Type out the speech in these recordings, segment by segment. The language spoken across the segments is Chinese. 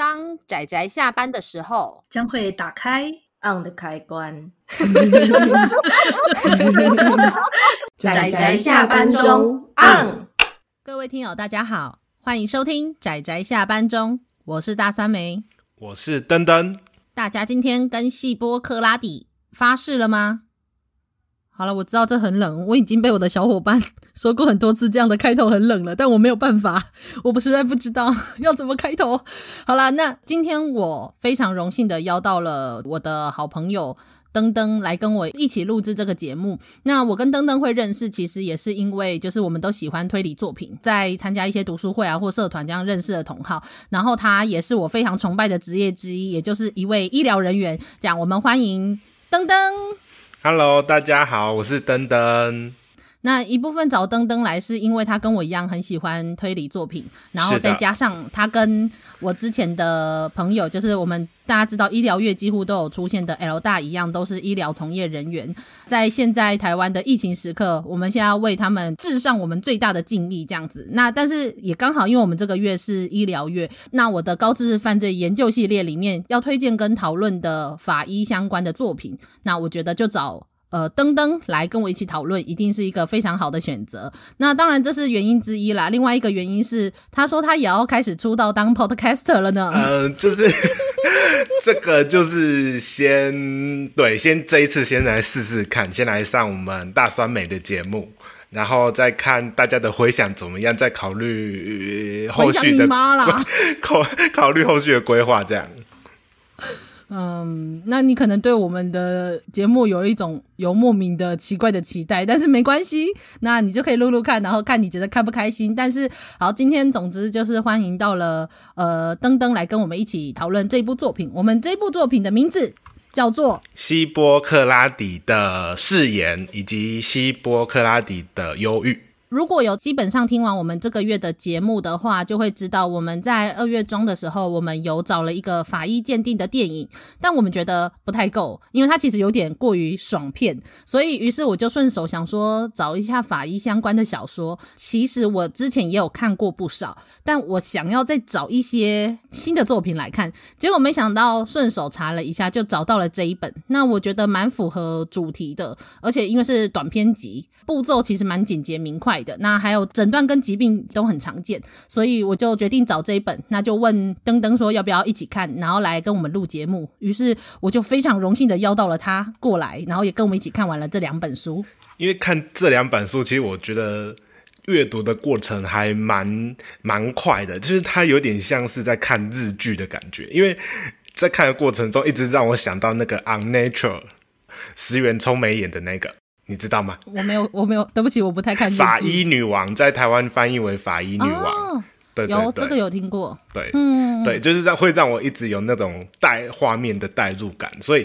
当仔仔下班的时候，将会打开 on 的开关。仔仔下班中 on。各位听友，大家好，欢迎收听仔仔下班中，我是大酸梅，我是登登。大家今天跟细波克拉底发誓了吗？好了，我知道这很冷，我已经被我的小伙伴 说过很多次，这样的开头很冷了，但我没有办法，我不实在不知道 要怎么开头。好了，那今天我非常荣幸的邀到了我的好朋友登登来跟我一起录制这个节目。那我跟登登会认识，其实也是因为就是我们都喜欢推理作品，在参加一些读书会啊或社团这样认识的同好。然后他也是我非常崇拜的职业之一，也就是一位医疗人员。这样，我们欢迎登登。Hello，大家好，我是登登。那一部分找登登来，是因为他跟我一样很喜欢推理作品，然后再加上他跟我之前的朋友，就是我们大家知道医疗月几乎都有出现的 L 大一样，都是医疗从业人员。在现在台湾的疫情时刻，我们现在要为他们致上我们最大的敬意，这样子。那但是也刚好，因为我们这个月是医疗月，那我的高知识犯罪研究系列里面要推荐跟讨论的法医相关的作品，那我觉得就找。呃，登登来跟我一起讨论，一定是一个非常好的选择。那当然这是原因之一啦。另外一个原因是，他说他也要开始出道当 podcaster 了呢。嗯、呃，就是 这个，就是先对，先这一次先来试试看，先来上我们大酸美的节目，然后再看大家的回想怎么样，再考虑、呃、后续的 考考虑后续的规划，这样。嗯，那你可能对我们的节目有一种有莫名的奇怪的期待，但是没关系，那你就可以录录看，然后看你觉得开不开心。但是好，今天总之就是欢迎到了呃登登来跟我们一起讨论这部作品。我们这部作品的名字叫做《希波克拉底的誓言》以及《希波克拉底的忧郁》。如果有基本上听完我们这个月的节目的话，就会知道我们在二月中的时候，我们有找了一个法医鉴定的电影，但我们觉得不太够，因为它其实有点过于爽片，所以于是我就顺手想说找一下法医相关的小说。其实我之前也有看过不少，但我想要再找一些新的作品来看，结果没想到顺手查了一下就找到了这一本。那我觉得蛮符合主题的，而且因为是短篇集，步骤其实蛮简洁明快的。那还有诊断跟疾病都很常见，所以我就决定找这一本，那就问登登说要不要一起看，然后来跟我们录节目。于是我就非常荣幸的邀到了他过来，然后也跟我们一起看完了这两本书。因为看这两本书，其实我觉得阅读的过程还蛮蛮快的，就是它有点像是在看日剧的感觉。因为在看的过程中，一直让我想到那个《Unnatural》，石原聪美演的那个。你知道吗？我没有，我没有，对不起，我不太看。法医女王在台湾翻译为法医女王，哦、对，对，对，有这个有听过，对，嗯，对，就是让会让我一直有那种带画面的代入感，所以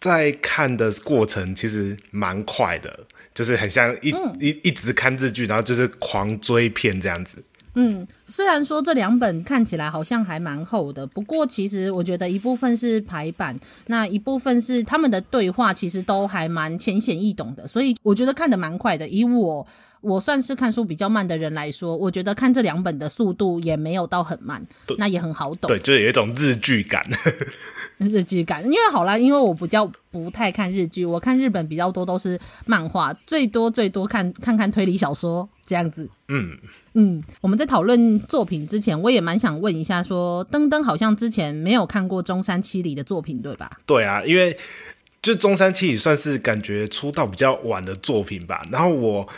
在看的过程其实蛮快的，就是很像一、嗯、一一直看日剧，然后就是狂追片这样子。嗯，虽然说这两本看起来好像还蛮厚的，不过其实我觉得一部分是排版，那一部分是他们的对话，其实都还蛮浅显易懂的，所以我觉得看得蛮快的。以我我算是看书比较慢的人来说，我觉得看这两本的速度也没有到很慢，那也很好懂。对，就是有一种日剧感。日剧感，因为好啦，因为我比较不太看日剧，我看日本比较多都是漫画，最多最多看看看推理小说这样子。嗯嗯，我们在讨论作品之前，我也蛮想问一下说，说登登好像之前没有看过中山七里的作品，对吧？对啊，因为就中山七里算是感觉出道比较晚的作品吧。然后我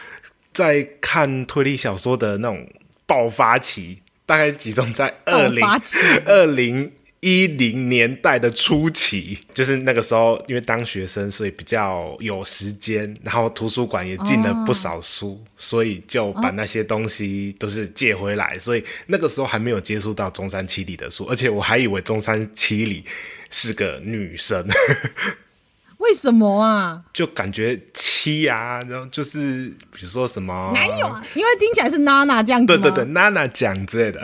在看推理小说的那种爆发期，大概集中在二零二零。一零年代的初期，就是那个时候，因为当学生，所以比较有时间，然后图书馆也进了不少书，哦，所以就把那些东西都是借回来，哦。所以那个时候还没有接触到中山七里的书，而且我还以为中山七里是个女生。为什么啊？就感觉七啊，然后就是比如说什么？男友啊？因为听起来是娜娜这样子。对对对，娜娜讲之类的。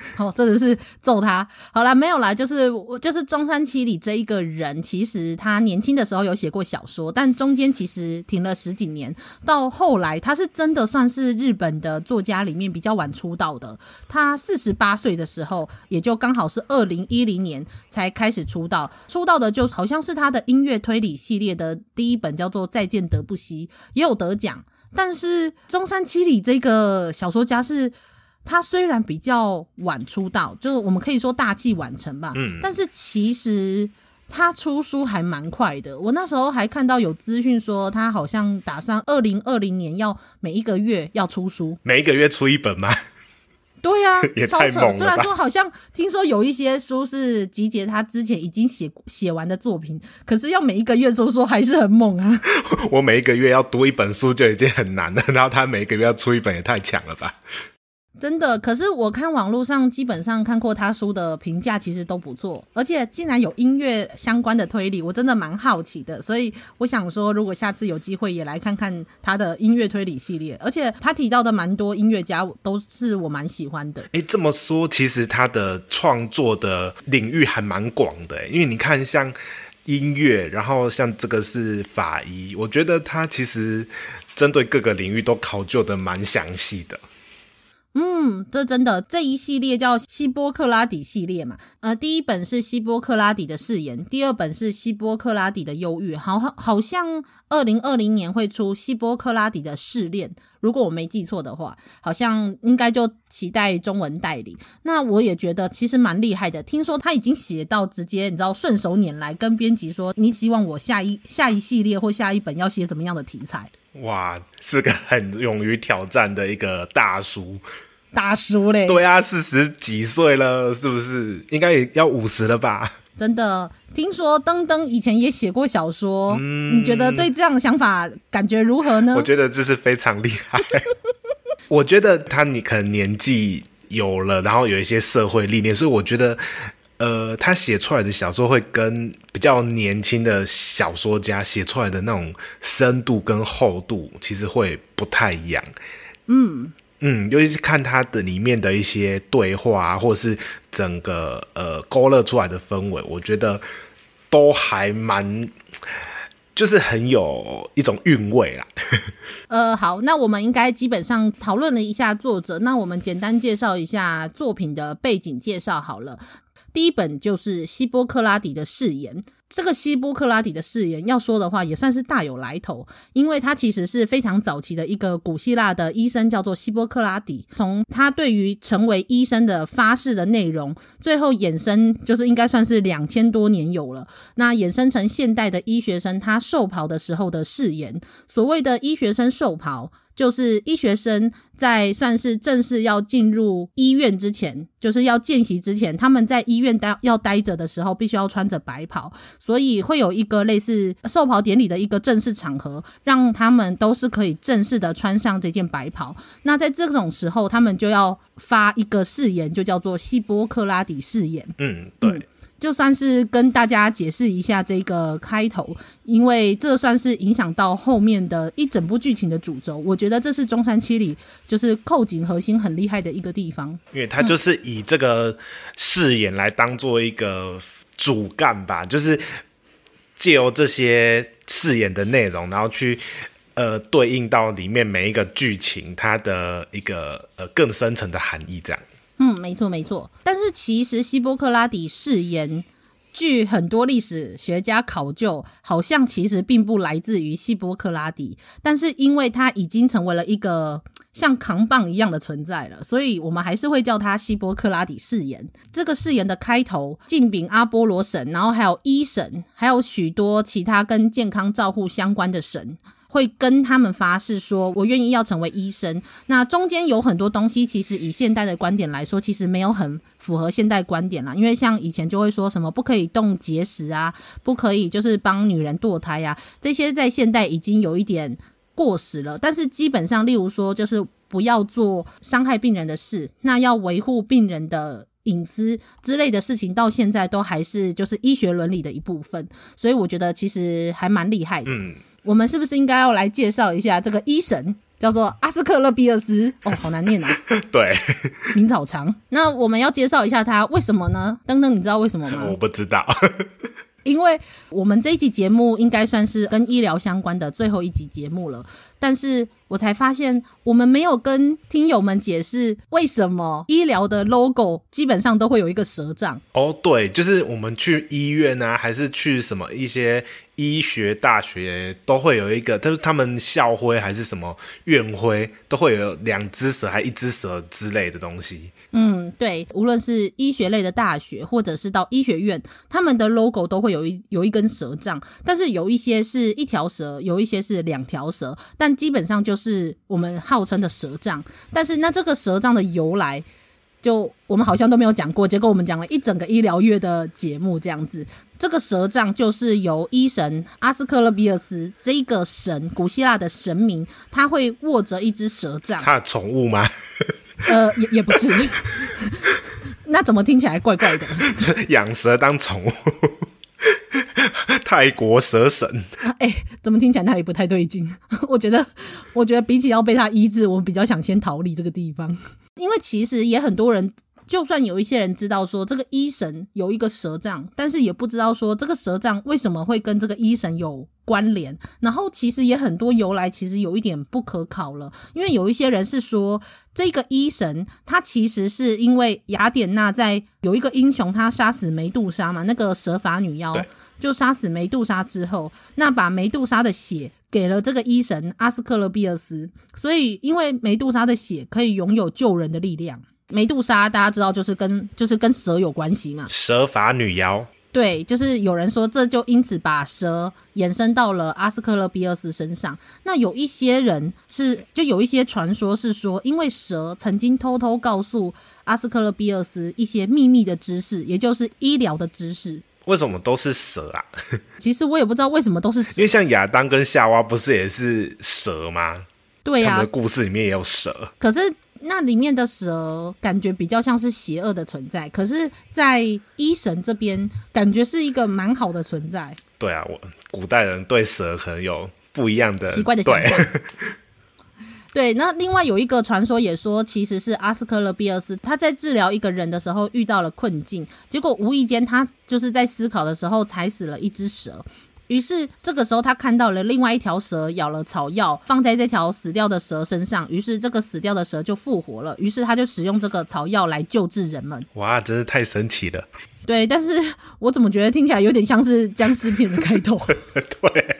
哦，真的是揍他。好啦，没有啦，就是我就是中山七里这一个人，其实他年轻的时候有写过小说，但中间其实停了十几年，到后来他是真的算是日本的作家里面比较晚出道的。他四十八岁的时候，也就刚好是二零一零年才开始出道，出道的就好像是他的音乐推理系列的第一本叫做《再见德布西》，也有得奖。但是中山七里这个小说家是。他虽然比较晚出道，就是我们可以说大器晚成吧。嗯，但是其实他出书还蛮快的。我那时候还看到有资讯说，他好像打算二零二零年要每一个月要出书，每一个月出一本吗？对呀、啊，也太猛了。虽然说好像听说有一些书是集结他之前已经写写完的作品，可是要每一个月出书还是很猛啊。我每一个月要读一本书就已经很难了，然后他每一个月要出一本也太强了吧。真的，可是我看网络上基本上看过他书的评价，其实都不错。而且竟然有音乐相关的推理，我真的蛮好奇的。所以我想说，如果下次有机会也来看看他的音乐推理系列。而且他提到的蛮多音乐家，都是我蛮喜欢的。哎，这么说，其实他的创作的领域还蛮广的。因为你看，像音乐，然后像这个是法医，我觉得他其实针对各个领域都考究的蛮详细的。嗯，这真的这一系列叫希波克拉底系列嘛？呃，第一本是希波克拉底的誓言，第二本是希波克拉底的忧郁，好好好像二零二零年会出希波克拉底的试炼，如果我没记错的话，好像应该就期待中文代理。那我也觉得其实蛮厉害的，听说他已经写到直接你知道顺手拈来，跟编辑说你希望我下一下一系列或下一本要写怎么样的题材。哇，是个很勇于挑战的一个大叔，大叔嘞！对啊，四十几岁了，是不是？应该也要五十了吧？真的，听说登登以前也写过小说，嗯，你觉得对这样的想法感觉如何呢？我觉得这是非常厉害。我觉得他你可能年纪有了，然后有一些社会历练，所以我觉得。呃，他写出来的小说会跟比较年轻的小说家写出来的那种深度跟厚度，其实会不太一样。嗯嗯，尤其是看他的里面的一些对话啊，或是整个呃勾勒出来的氛围，我觉得都还蛮，就是很有一种韵味啦。呃，好，那我们应该基本上讨论了一下作者，那我们简单介绍一下作品的背景介绍好了。第一本就是希波克拉底的誓言。这个希波克拉底的誓言，要说的话也算是大有来头，因为他其实是非常早期的一个古希腊的医生，叫做希波克拉底。从他对于成为医生的发誓的内容，最后衍生就是应该算是两千多年有了。那衍生成现代的医学生他授袍的时候的誓言。所谓的医学生授袍。就是医学生在算是正式要进入医院之前，就是要见习之前，他们在医院待要待着的时候，必须要穿着白袍，所以会有一个类似授袍典礼的一个正式场合，让他们都是可以正式的穿上这件白袍。那在这种时候，他们就要发一个誓言，就叫做希波克拉底誓言。嗯，对。嗯就算是跟大家解释一下这个开头，因为这算是影响到后面的一整部剧情的主轴。我觉得这是中山七里就是扣紧核心很厉害的一个地方，因为他就是以这个誓言来当做一个主干吧，就是借由这些饰演的内容，然后去呃对应到里面每一个剧情它的一个呃更深层的含义这样。嗯，没错没错，但是其实希波克拉底誓言，据很多历史学家考究，好像其实并不来自于希波克拉底，但是因为他已经成为了一个像扛棒一样的存在了，所以我们还是会叫他希波克拉底誓言。这个誓言的开头，敬禀阿波罗神，然后还有医神，还有许多其他跟健康照护相关的神。会跟他们发誓说，我愿意要成为医生。那中间有很多东西，其实以现代的观点来说，其实没有很符合现代观点啦。因为像以前就会说什么不可以动结石啊，不可以就是帮女人堕胎啊，这些在现代已经有一点过时了。但是基本上，例如说就是不要做伤害病人的事，那要维护病人的隐私之类的事情，到现在都还是就是医学伦理的一部分。所以我觉得其实还蛮厉害的。我们是不是应该要来介绍一下这个医神？叫做阿斯克勒庇俄斯。哦，好难念啊！对，名字好长。那我们要介绍一下他，为什么呢？登登，你知道为什么吗？我不知道。因为我们这一集节目应该算是跟医疗相关的最后一集节目了，但是我才发现我们没有跟听友们解释为什么医疗的 logo 基本上都会有一个蛇杖。哦，对，就是我们去医院啊，还是去什么一些。医学大学都会有一个，就是他们校徽还是什么院徽，都会有两只蛇还一只蛇之类的东西。嗯，对，无论是医学类的大学，或者是到医学院，他们的 logo 都会有一有一根蛇杖，但是有一些是一条蛇，有一些是两条蛇，但基本上就是我们号称的蛇杖。但是那这个蛇杖的由来，就我们好像都没有讲过，结果我们讲了一整个医疗月的节目这样子。这个蛇杖就是由医神阿斯克勒比尔斯这一个神，古希腊的神明，他会握着一只蛇杖。他的宠物吗？呃，也也不是。那怎么听起来怪怪的？养蛇当宠物，泰国蛇神。哎、怎么听起来那里不太对劲？我觉得，我觉得比起要被他医治，我比较想先逃离这个地方。因为其实也很多人，就算有一些人知道说这个医神有一个蛇杖，但是也不知道说这个蛇杖为什么会跟这个医神有关联。然后其实也很多由来，其实有一点不可考了。因为有一些人是说，这个医神他其实是因为雅典娜在有一个英雄他杀死梅杜莎嘛，那个蛇发女妖就杀死梅杜莎之后，那把梅杜莎的血。给了这个医神阿斯克勒庇俄斯，所以因为梅杜莎的血可以拥有救人的力量。梅杜莎大家知道就是跟就是跟蛇有关系嘛，蛇法女妖。对，就是有人说这就因此把蛇延伸到了阿斯克勒庇俄斯身上。那有一些人是就有一些传说是说，因为蛇曾经偷偷告诉阿斯克勒庇俄斯一些秘密的知识，也就是医疗的知识。为什么都是蛇啊？其实我也不知道为什么都是蛇，因为像亚当跟夏娃不是也是蛇吗？对呀、啊，他们的故事里面也有蛇。可是那里面的蛇感觉比较像是邪恶的存在，可是，在医神这边感觉是一个蛮好的存在。对啊，我古代人对蛇可能有不一样的奇怪的想象。对，那另外有一个传说也说，其实是阿斯克勒庇俄斯他在治疗一个人的时候遇到了困境，结果无意间他就是在思考的时候踩死了一只蛇，于是这个时候他看到了另外一条蛇咬了草药放在这条死掉的蛇身上，于是这个死掉的蛇就复活了，于是他就使用这个草药来救治人们。哇，真是太神奇了！对，但是我怎么觉得听起来有点像是僵尸片的开头？对。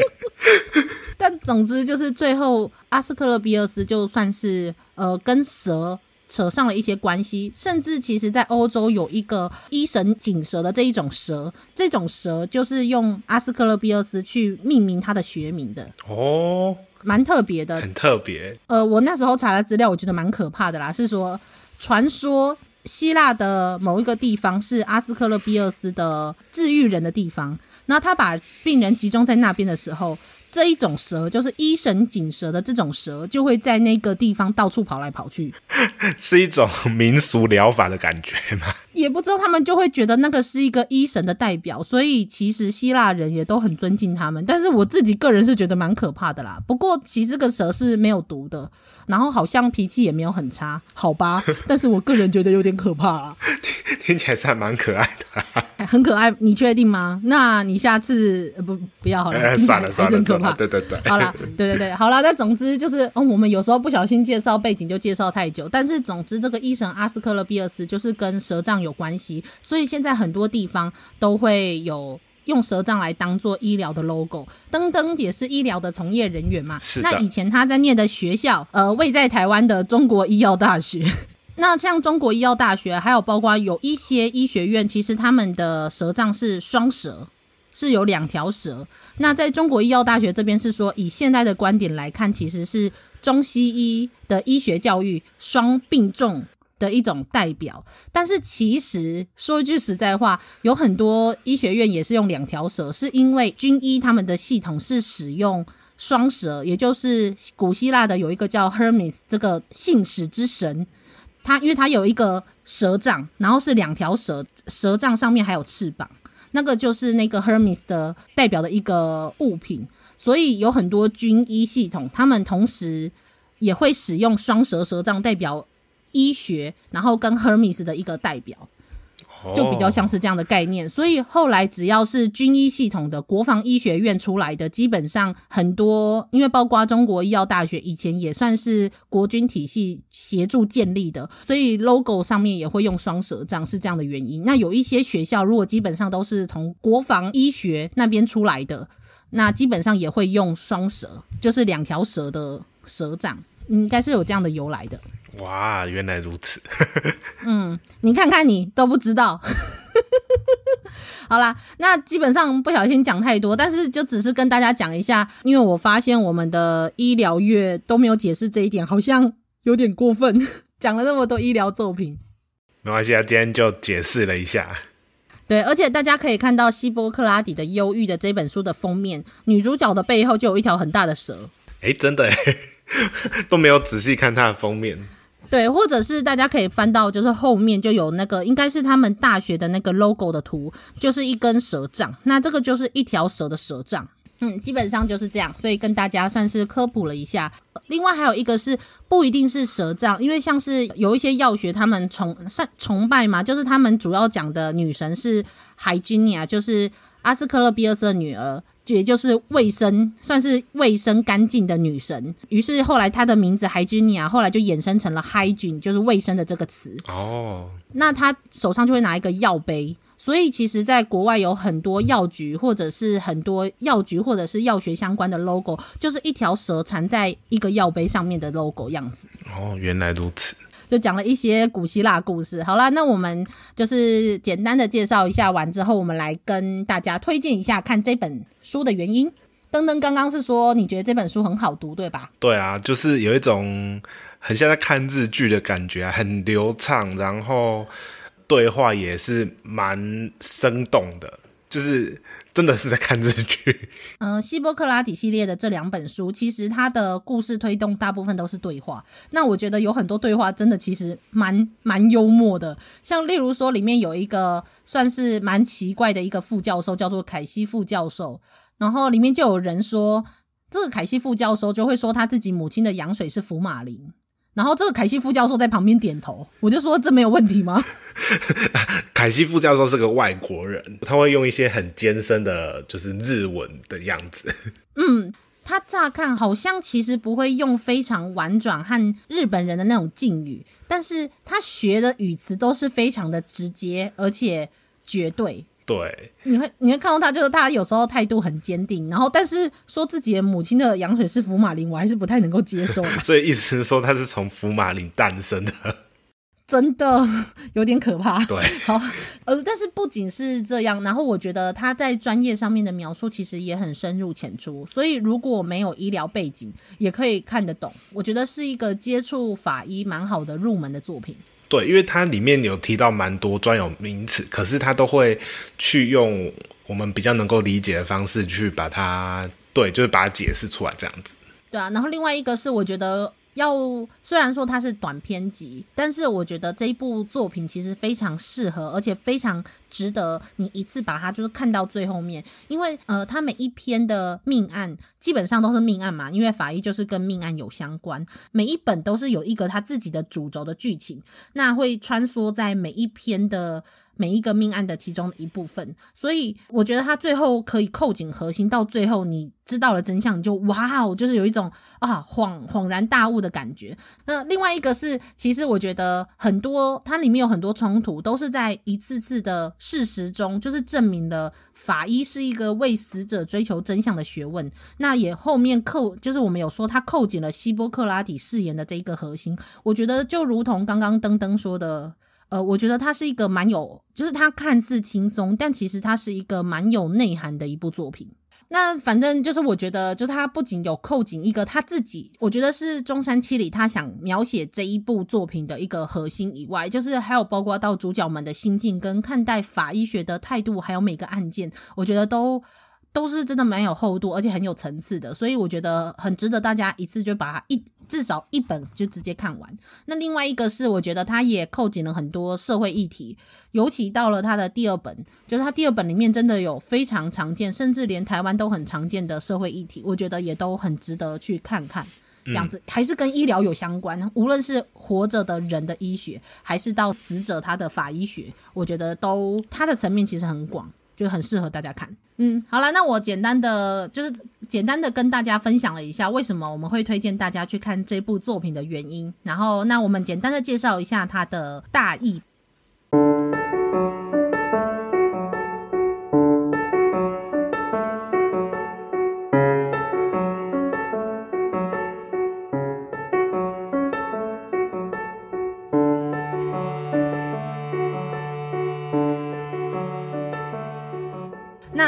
但总之就是最后阿斯克勒庇俄斯就算是呃跟蛇扯上了一些关系，甚至其实在欧洲有一个医神锦蛇的这一种蛇，这种蛇就是用阿斯克勒庇俄斯去命名它的学名的哦，蛮特别的，很特别。呃，我那时候查了资料，我觉得蛮可怕的啦，是说传说希腊的某一个地方是阿斯克勒庇俄斯的治愈人的地方，那他把病人集中在那边的时候。这一种蛇就是一神锦蛇的这种蛇，就会在那个地方到处跑来跑去，是一种民俗疗法的感觉吗？也不知道他们就会觉得那个是一个医神的代表，所以其实希腊人也都很尊敬他们。但是我自己个人是觉得蛮可怕的啦。不过其实这个蛇是没有毒的，然后好像脾气也没有很差，好吧？但是我个人觉得有点可怕啦。听 听起来是还蛮可爱的，欸，很可爱。你确定吗？那你下次不不要好了，欸，算了算了。对对对，好了，对对对，好了。那总之就是，嗯，我们有时候不小心介绍背景就介绍太久，但是总之这个医神阿斯克勒庇俄斯就是跟蛇杖有关系，所以现在很多地方都会有用蛇杖来当做医疗的 logo。登登也是医疗的从业人员嘛，是的。那以前他在念的学校，呃，位在台湾的中国医药大学。那像中国医药大学，还有包括有一些医学院，其实他们的蛇杖是双蛇。是有两条蛇。那在中国医药大学这边是说，以现在的观点来看，其实是中西医的医学教育双并重的一种代表。但是其实说一句实在话，有很多医学院也是用两条蛇，是因为军医他们的系统是使用双蛇，也就是古希腊的有一个叫 Hermes 这个信使之神，他因为他有一个蛇杖，然后是两条蛇，蛇杖上面还有翅膀。那个就是那个 Hermes 的代表的一个物品，所以有很多军医系统，他们同时也会使用双蛇蛇杖代表医学，然后跟 Hermes 的一个代表。就比较像是这样的概念，所以后来只要是军医系统的国防医学院出来的，基本上很多，因为包括中国医药大学以前也算是国军体系协助建立的，所以 logo 上面也会用双蛇杖，是这样的原因。那有一些学校如果基本上都是从国防医学那边出来的，那基本上也会用双蛇，就是两条蛇的蛇杖，应该是有这样的由来的。哇，原来如此。嗯，你看看你都不知道。好啦，那基本上不小心讲太多，但是就只是跟大家讲一下，因为我发现我们的医疗月都没有解释这一点，好像有点过分，讲了那么多医疗作品。没关系啊，今天就解释了一下。对，而且大家可以看到希波克拉底的忧郁的这本书的封面，女主角的背后就有一条很大的蛇。哎、欸，真的耶，都没有仔细看它的封面。对，或者是大家可以翻到，就是后面就有那个，应该是他们大学的那个 logo 的图，就是一根蛇杖。那这个就是一条蛇的蛇杖。嗯，基本上就是这样，所以跟大家算是科普了一下。另外还有一个是不一定是蛇杖，因为像是有一些药学，他们崇算崇拜嘛，就是他们主要讲的女神是海君尼亚，就是阿斯克勒庇厄斯的女儿。也就是卫生，算是卫生干净的女神。于是后来她的名字海君尼亚，后来就衍生成了 hygiene，就是卫生的这个词。哦，那她手上就会拿一个药杯，所以其实在国外有很多药局，或者是很多药局，或者是药学相关的 logo，就是一条蛇缠在一个药杯上面的 logo 样子。哦，原来如此。就讲了一些古希腊故事。好啦，那我们就是简单的介绍一下完之后，我们来跟大家推荐一下看这本书的原因。登登刚刚是说你觉得这本书很好读，对吧？对啊，就是有一种很像在看日剧的感觉，很流畅，然后对话也是蛮生动的，就是。真的是在看日剧。嗯、希波克拉底系列的这两本书，其实它的故事推动大部分都是对话。那我觉得有很多对话真的其实蛮蛮幽默的，像例如说里面有一个算是蛮奇怪的一个副教授，叫做凯西副教授。然后里面就有人说，这个凯西副教授就会说他自己母亲的羊水是福马林。然后这个凯西副教授在旁边点头，我就说，这没有问题吗？凯西副教授是个外国人，他会用一些很艰深的，就是日文的样子。嗯，他乍看好像其实不会用非常婉转和日本人的那种敬语，但是他学的语词都是非常的直接，而且绝对。对，你会你会看到他，就是他有时候态度很坚定，然后但是说自己的母亲的羊水是福马林，我还是不太能够接受。所以意思是说他是从福马林诞生的，真的有点可怕。对，好，呃，但是不仅是这样，然后我觉得他在专业上面的描述其实也很深入浅出，所以如果没有医疗背景，也可以看得懂。我觉得是一个接触法医蛮好的入门的作品。对，因为它里面有提到蛮多专有名词，可是它都会去用我们比较能够理解的方式去把它，对，就是把它解释出来这样子。对啊，然后另外一个是我觉得。要虽然说它是短篇集，但是我觉得这一部作品其实非常适合，而且非常值得你一次把它就是看到最后面，因为呃，它每一篇的命案基本上都是命案嘛，因为法医就是跟命案有相关，每一本都是有一个他自己的主轴的剧情，那会穿梭在每一篇的。每一个命案的其中一部分，所以我觉得他最后可以扣紧核心，到最后你知道了真相，就哇哦，就是有一种啊恍恍然大悟的感觉。那另外一个是，其实我觉得很多它里面有很多冲突，都是在一次次的事实中，就是证明了法医是一个为死者追求真相的学问。那也后面扣，就是我们有说他扣紧了希波克拉底誓言的这一个核心。我觉得就如同刚刚登登说的。呃，我觉得它是一个蛮有，就是它看似轻松，但其实它是一个蛮有内涵的一部作品。那反正就是我觉得，就是它不仅有扣紧一个他自己，我觉得是中山七里他想描写这一部作品的一个核心以外，就是还有包括到主角们的心境跟看待法医学的态度，还有每个案件，我觉得都。都是真的蛮有厚度，而且很有层次的，所以我觉得很值得大家一次就把它一至少一本就直接看完。那另外一个是，我觉得它也扣紧了很多社会议题，尤其到了它的第二本，就是它第二本里面真的有非常常见，甚至连台湾都很常见的社会议题，我觉得也都很值得去看看。这样子、嗯、还是跟医疗有相关。无论是活着的人的医学，还是到死者他的法医学，我觉得都它的层面其实很广，就很适合大家看。嗯，好了，那我简单的就是简单的跟大家分享了一下为什么我们会推荐大家去看这部作品的原因。然后，那我们简单的介绍一下它的大意。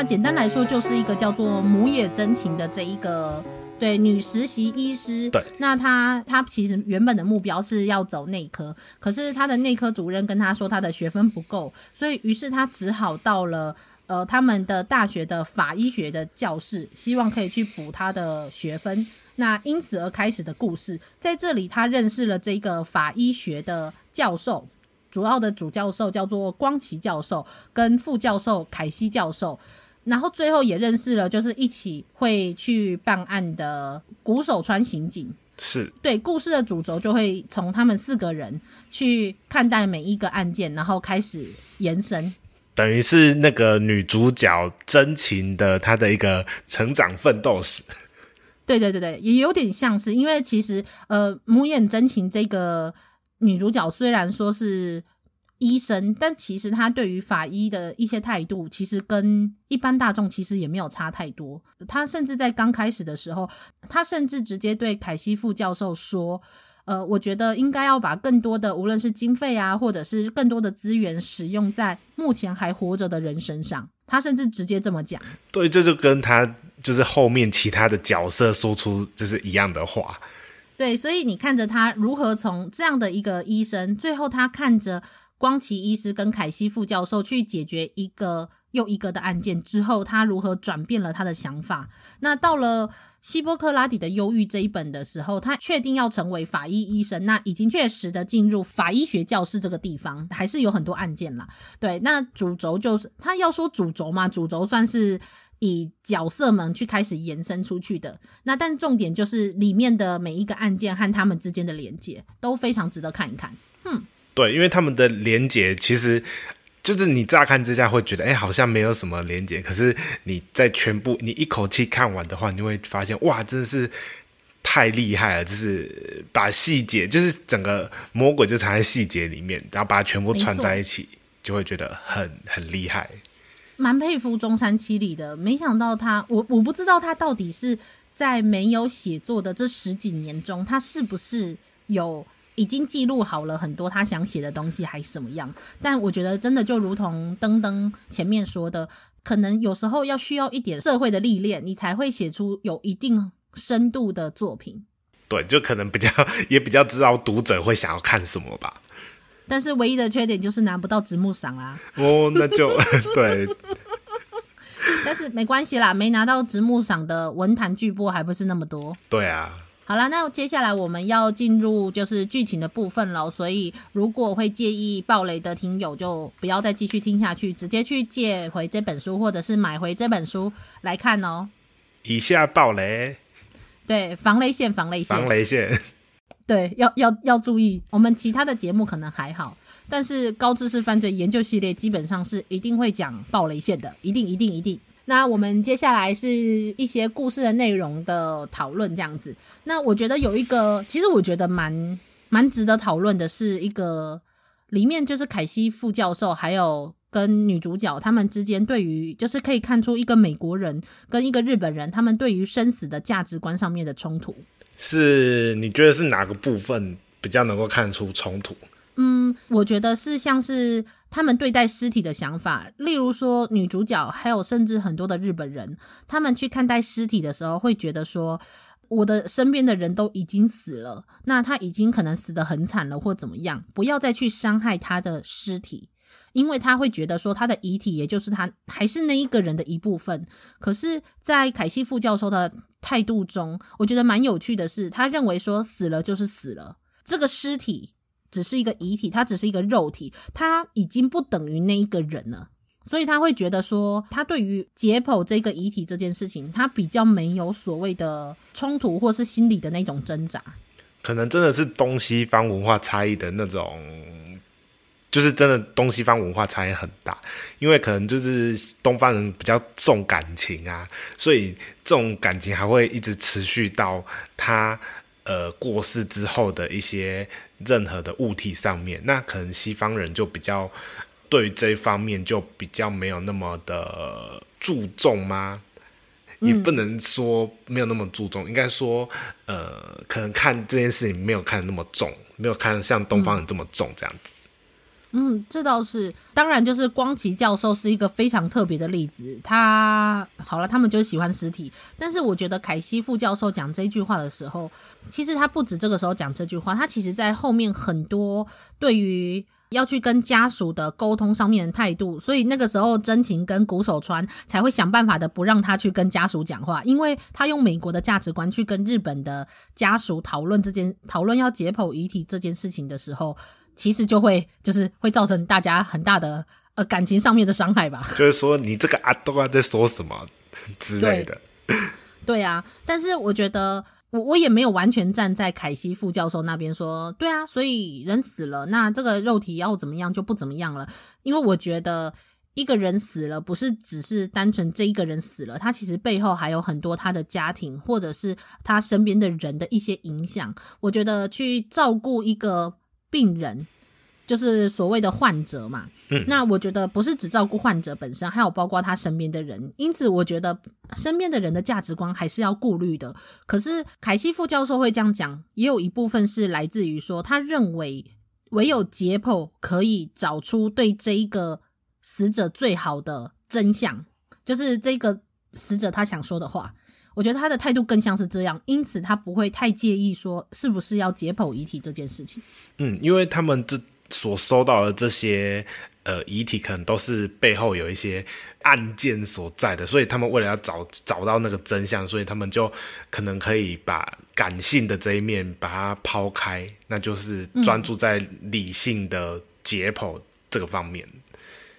简单来说，就是一个叫做母野真情的这一个对女实习医师。对，那她她其实原本的目标是要走内科，可是她的内科主任跟她说她的学分不够，所以于是她只好到了呃他们的大学的法医学的教室，希望可以去补她的学分。那因此而开始的故事，在这里她认识了这个法医学的教授，主要的主教授叫做光崎教授，跟副教授凯西教授。然后最后也认识了，就是一起会去办案的鼓手川刑警。是对故事的主轴就会从他们四个人去看待每一个案件，然后开始延伸，等于是那个女主角真情的她的一个成长奋斗史。对对对对，也有点像是，因为其实呃，母眼真情这个女主角虽然说是。医生，但其实他对于法医的一些态度，其实跟一般大众其实也没有差太多。他甚至在刚开始的时候，他甚至直接对凯西副教授说：“呃，我觉得应该要把更多的，无论是经费啊，或者是更多的资源，使用在目前还活着的人身上。”他甚至直接这么讲。对，这就跟他就是后面其他的角色说出就是一样的话。对，所以你看着他如何从这样的一个医生，最后他看着。光奇医师跟凯西副教授去解决一个又一个的案件之后，他如何转变了他的想法？那到了希波克拉底的忧郁这一本的时候，他确定要成为法医医生，那已经确实的进入法医学教室这个地方，还是有很多案件啦。对，那主轴就是他要说主轴嘛，主轴算是以角色们去开始延伸出去的。那但重点就是里面的每一个案件和他们之间的连接都非常值得看一看。哼。对，因为他们的连结其实就是你乍看之下会觉得，哎，好像没有什么连结。可是你在全部你一口气看完的话，你会发现，哇，真的是太厉害了！就是把细节，就是整个魔鬼就藏在细节里面，然后把它全部串在一起，就会觉得很很厉害。蛮佩服中山七里的，没想到他，我我不知道他到底是在没有写作的这十几年中，他是不是有。已经记录好了很多他想写的东西，还是什么样？但我觉得真的就如同登登前面说的，可能有时候要需要一点社会的历练，你才会写出有一定深度的作品。对，就可能比较也比较知道读者会想要看什么吧。但是唯一的缺点就是拿不到直木赏啦。哦，那就 对。但是没关系啦，没拿到直木赏的文坛巨擘还不是那么多。对啊。好啦，那接下来我们要进入就是剧情的部分了，所以如果会介意暴雷的听友，就不要再继续听下去，直接去借回这本书，或者是买回这本书来看哦。以下暴雷，对，防雷线，防雷线，防雷线，对，要要要注意。我们其他的节目可能还好，但是高知识犯罪研究系列基本上是一定会讲暴雷线的，一定，一定，一定。那我们接下来是一些故事的内容的讨论，这样子。那我觉得有一个，其实我觉得蛮蛮值得讨论的，是一个里面就是凯西副教授还有跟女主角他们之间对于，就是可以看出一个美国人跟一个日本人他们对于生死的价值观上面的冲突。是，你觉得是哪个部分比较能够看出冲突？嗯，我觉得是像是他们对待尸体的想法，例如说女主角，还有甚至很多的日本人，他们去看待尸体的时候，会觉得说，我的身边的人都已经死了，那他已经可能死得很惨了，或怎么样，不要再去伤害他的尸体，因为他会觉得说，他的遗体也就是他还是那一个人的一部分。可是，在凯西副教授的态度中，我觉得蛮有趣的是，他认为说，死了就是死了，这个尸体。只是一个遗体，它只是一个肉体，它已经不等于那一个人了。所以他会觉得说，他对于解剖这个遗体这件事情，他比较没有所谓的冲突或是心理的那种挣扎。可能真的是东西方文化差异的那种，就是真的东西方文化差异很大，因为可能就是东方人比较重感情啊，所以这种感情还会一直持续到他呃过世之后的一些任何的物体上面。那可能西方人就比较对于这一方面就比较没有那么的注重吗？也不能说没有那么注重，嗯、应该说，呃，可能看这件事情没有看得那么重，没有看像东方人这么重这样子。嗯，嗯这倒是，当然就是光奇教授是一个非常特别的例子。他好了，他们就喜欢尸体，但是我觉得凯西副教授讲这句话的时候，其实他不止这个时候讲这句话，他其实在后面很多对于。要去跟家属的沟通上面的态度，所以那个时候真情跟谷守川才会想办法的不让他去跟家属讲话，因为他用美国的价值观去跟日本的家属讨论这件讨论要解剖遗体这件事情的时候，其实就会就是会造成大家很大的呃感情上面的伤害吧。就是说你这个阿东啊在说什么之类的。对，对啊，但是我觉得。我我也没有完全站在凯西副教授那边说，对啊，所以人死了，那这个肉体要怎么样就不怎么样了。因为我觉得一个人死了，不是只是单纯这一个人死了，他其实背后还有很多他的家庭或者是他身边的人的一些影响。我觉得去照顾一个病人。就是所谓的患者嘛，嗯，那我觉得不是只照顾患者本身，还有包括他身边的人，因此我觉得身边的人的价值观还是要顾虑的。可是凯西副教授会这样讲，也有一部分是来自于说，他认为唯有解剖可以找出对这一个死者最好的真相，就是这个死者他想说的话。我觉得他的态度更像是这样，因此他不会太介意说是不是要解剖遗体这件事情。嗯，因为他们这。所收到的这些呃遗体，可能都是背后有一些案件所在的，所以他们为了要找找到那个真相，所以他们就可能可以把感性的这一面把它抛开，那就是专注在理性的解剖这个方面。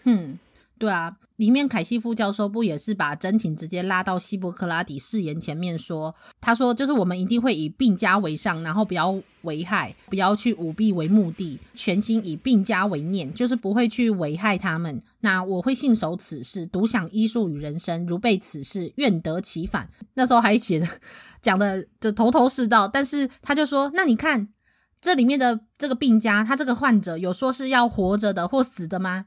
嗯，对啊。里面凯西副教授不也是把真情直接拉到希波克拉底誓言前面说，他说就是我们一定会以病家为上，然后不要危害，不要去舞弊为目的，全心以病家为念，就是不会去危害他们。那我会信守此事，独享医术与人生，如被此事，愿得其反。那时候还写的讲的这头头是道，但是他就说，那你看这里面的这个病家，他这个患者有说是要活着的或死的吗？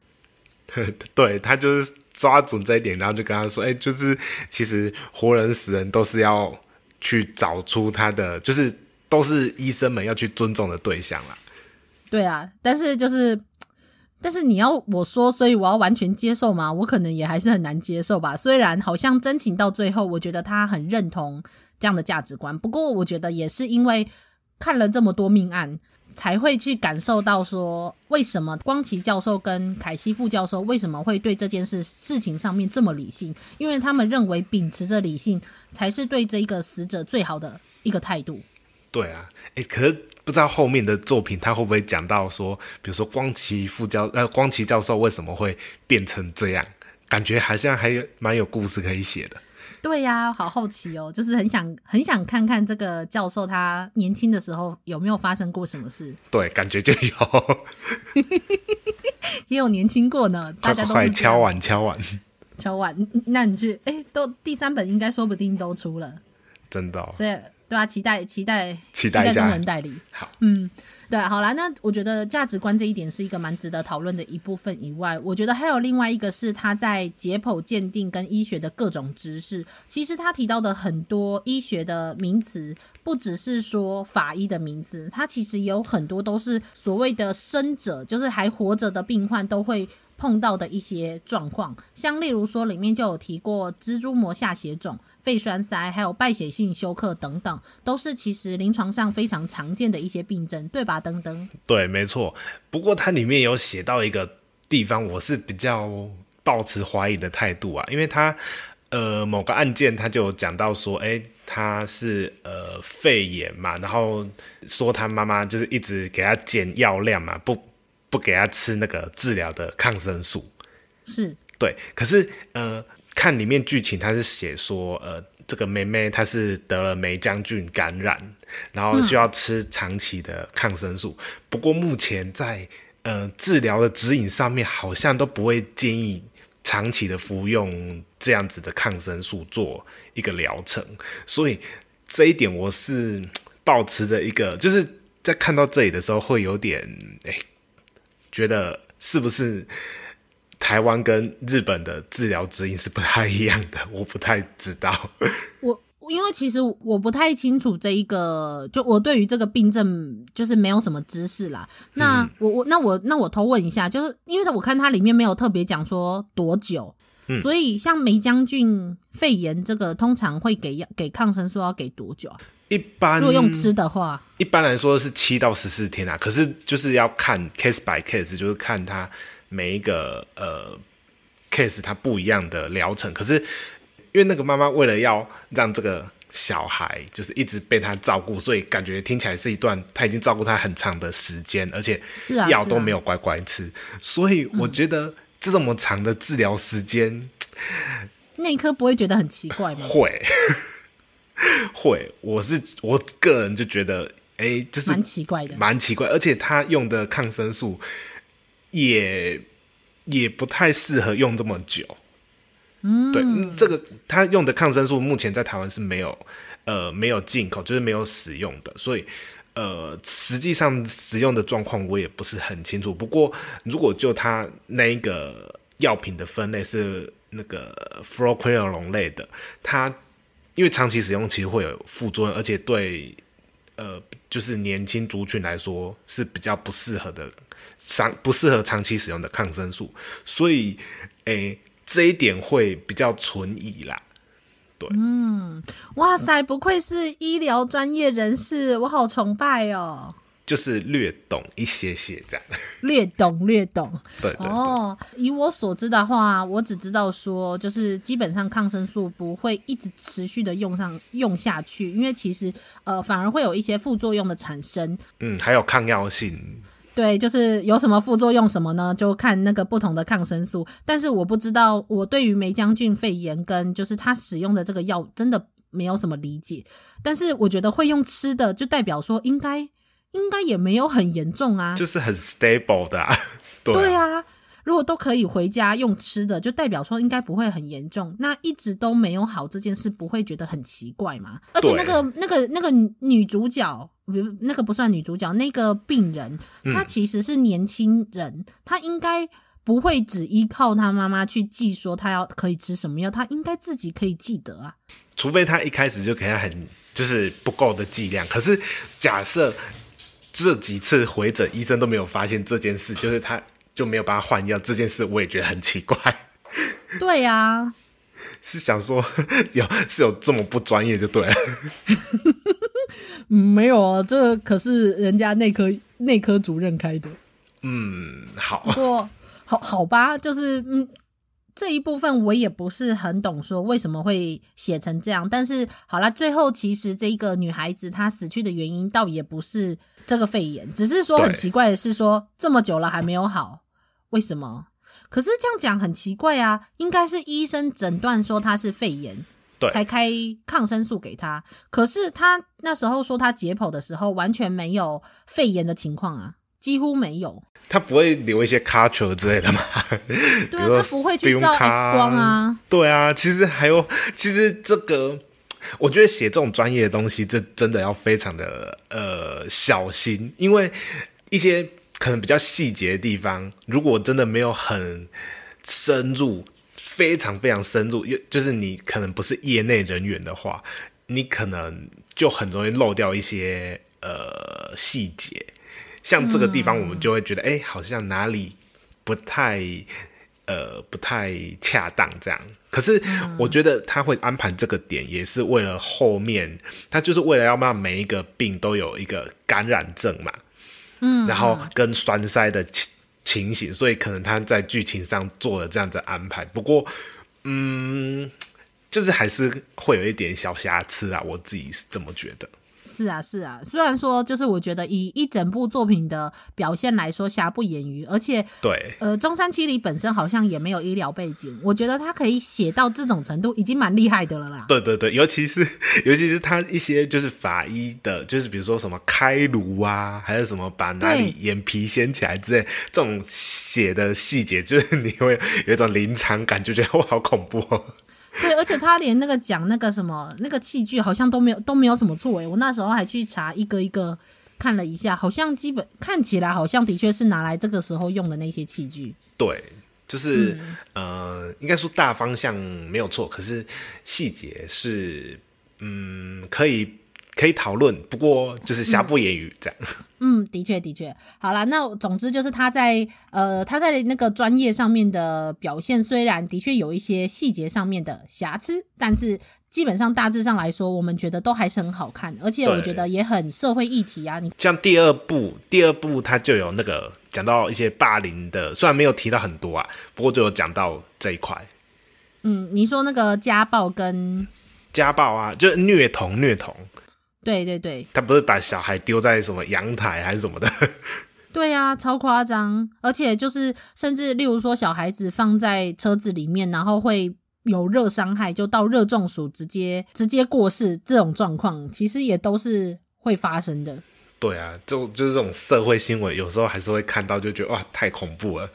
对，他就是抓准这一点，然后就跟他说：“哎、就是其实活人死人都是要去找出他的，就是都是医生们要去尊重的对象啦。”对啊，但是就是，但是你要我说，所以我要完全接受吗？我可能也还是很难接受吧。虽然好像真情到最后，我觉得他很认同这样的价值观，不过我觉得也是因为看了这么多命案。才会去感受到说，为什么光奇教授跟凯西副教授为什么会对这件事事情上面这么理性？因为他们认为秉持着理性才是对这个死者最好的一个态度。对啊，哎，可是不知道后面的作品他会不会讲到说，比如说光奇副教呃光奇教授为什么会变成这样？感觉好像还有蛮有故事可以写的。对呀、啊，好好奇哦，就是很想很想看看这个教授他年轻的时候有没有发生过什么事。对，感觉就有，也有年轻过呢。大家都快敲碗敲碗敲碗，那你去哎，都第三本应该说不定都出了，真的、哦。所以对啊，期待期待期待中文代理。好，嗯。对，好啦，那我觉得价值观这一点是一个蛮值得讨论的一部分以外，我觉得还有另外一个是他在解剖鉴定跟医学的各种知识。其实他提到的很多医学的名词，不只是说法医的名字，他其实有很多都是所谓的生者，就是还活着的病患都会碰到的一些状况。像例如说，里面就有提过蜘蛛膜下血肿。肺栓塞，还有败血性休克等等，都是其实临床上非常常见的一些病症，对吧？登登，对，没错。不过它里面有写到一个地方，我是比较抱持怀疑的态度啊，因为他呃某个案件他就讲到说，哎，他是呃肺炎嘛，然后说他妈妈就是一直给他减药量嘛，不不给他吃那个治疗的抗生素。是，对，可是呃，看里面剧情，他是写说，呃，这个妹妹她是得了霉将军感染，然后需要吃长期的抗生素。嗯、不过目前在呃治疗的指引上面，好像都不会建议长期的服用这样子的抗生素做一个疗程。所以这一点我是保持着一个，就是在看到这里的时候，会有点觉得是不是？台湾跟日本的治疗指引是不太一样的，我不太知道。我因为其实我不太清楚这一个，就我对于这个病症就是没有什么知识啦。那、嗯、我我那我那我偷问一下，就是因为我看它里面没有特别讲说多久，嗯、所以像梅将军肺炎这个，通常会给给抗生素要给多久啊？一般如果用吃的话，一般来说是七到十四天啊。可是就是要看 case by case，就是看他。每一个呃 case 它不一样的疗程，可是因为那个妈妈为了要让这个小孩就是一直被他照顾，所以感觉听起来是一段他已经照顾他很长的时间，而且药都没有乖乖吃，啊啊、所以我觉得这么长的治疗时间，内科、嗯、不会觉得很奇怪吗？会 会，我是我个人就觉得，哎、欸，就是蛮奇怪的，蛮奇怪，而且他用的抗生素。也也不太适合用这么久，嗯，对，这个他用的抗生素目前在台湾是没有，呃，没有进口，就是没有使用的，所以，呃，实际上使用的状况我也不是很清楚。不过，如果就他那一个药品的分类是那个 fluoroquinolone 类的，它因为长期使用其实会有副作用，而且对，呃，就是年轻族群来说是比较不适合的。长不适合长期使用的抗生素，所以，诶、欸，这一点会比较存疑啦。对，嗯，哇塞，不愧是医疗专业人士，我好崇拜哦。就是略懂一些些这样。略懂略懂。对，对对。哦，以我所知的话，我只知道说，就是基本上抗生素不会一直持续的用上用下去，因为其实呃反而会有一些副作用的产生。嗯，还有抗药性。对，就是有什么副作用什么呢？就看那个不同的抗生素。但是我不知道，我对于梅将军肺炎跟就是他使用的这个药真的没有什么理解。但是我觉得会用吃的，就代表说应该应该也没有很严重啊，就是很 stable 的啊。对啊。对啊。如果都可以回家用吃的，就代表说应该不会很严重。那一直都没有好这件事，不会觉得很奇怪吗？而且那个那个那个女主角，不，那个不算女主角，那个病人，她其实是年轻人，她应该不会只依靠她妈妈去记说她要可以吃什么药，她应该自己可以记得啊。除非她一开始就给她很就是不够的剂量。可是假设这几次回诊，医生都没有发现这件事，就是他。就没有帮他换药这件事，我也觉得很奇怪。对呀、啊，是想说 有是有这么不专业就对了。嗯，没有啊，这可是人家内科内科主任开的。嗯，好。不过好好吧，就是嗯这一部分我也不是很懂，说为什么会写成这样。但是好了，最后其实这个女孩子她死去的原因倒也不是这个肺炎，只是说很奇怪的是说对这么久了还没有好。为什么？可是这样讲很奇怪啊！应该是医生诊断说他是肺炎，对，才开抗生素给他。可是他那时候说他解剖的时候完全没有肺炎的情况啊，几乎没有。他不会留一些 culture 之类的吗？对啊，他不会去照 X 光啊。对啊，其实还有，其实这个，我觉得写这种专业的东西，这真的要非常的呃小心，因为一些。可能比较细节的地方，如果真的没有很深入，非常非常深入，就是你可能不是业内人员的话，你可能就很容易漏掉一些呃细节。像这个地方，我们就会觉得，哎、嗯欸，好像哪里不太呃不太恰当这样。可是我觉得他会安排这个点，也是为了后面，他就是为了要让每一个病都有一个感染症嘛。嗯，然后跟栓塞的情情形，所以可能他在剧情上做了这样子安排。不过，嗯，就是还是会有一点小瑕疵啊，我自己是这么觉得。是啊，是啊。虽然说，就是我觉得以一整部作品的表现来说，瑕不掩瑜。而且，对，呃，中山七里本身好像也没有医疗背景，我觉得他可以写到这种程度，已经蛮厉害的了啦。对对对，尤其是尤其是他一些就是法医的，就是比如说什么开颅啊，还是什么把哪里眼皮掀起来之类，这种写的细节，就是你会有一种临场感，就觉得哇，好恐怖哦。对，而且他连那个讲那个什么那个器具好像都没有都没有什么错诶，我那时候还去查一个一个看了一下，好像基本看起来好像的确是拿来这个时候用的那些器具。对，就是、嗯、呃，应该说大方向没有错，可是细节是嗯可以。可以讨论，不过就是瑕不掩瑜这样。嗯，的确的确。好啦，那总之就是他在呃他在那个专业上面的表现，虽然的确有一些细节上面的瑕疵，但是基本上大致上来说，我们觉得都还是很好看，而且我觉得也很社会议题啊。你像第二部，第二部他就有那个讲到一些霸凌的，虽然没有提到很多啊，不过就有讲到这一块。嗯，你说那个家暴跟家暴啊，就是虐童虐童。对对对，他不是把小孩丢在什么阳台还是什么的？对啊，超夸张，而且就是甚至例如说小孩子放在车子里面，然后会有热伤害，就到热中暑直接直接过世这种状况，其实也都是会发生的。对啊，就就是这种社会新闻，有时候还是会看到，就觉得哇，太恐怖了，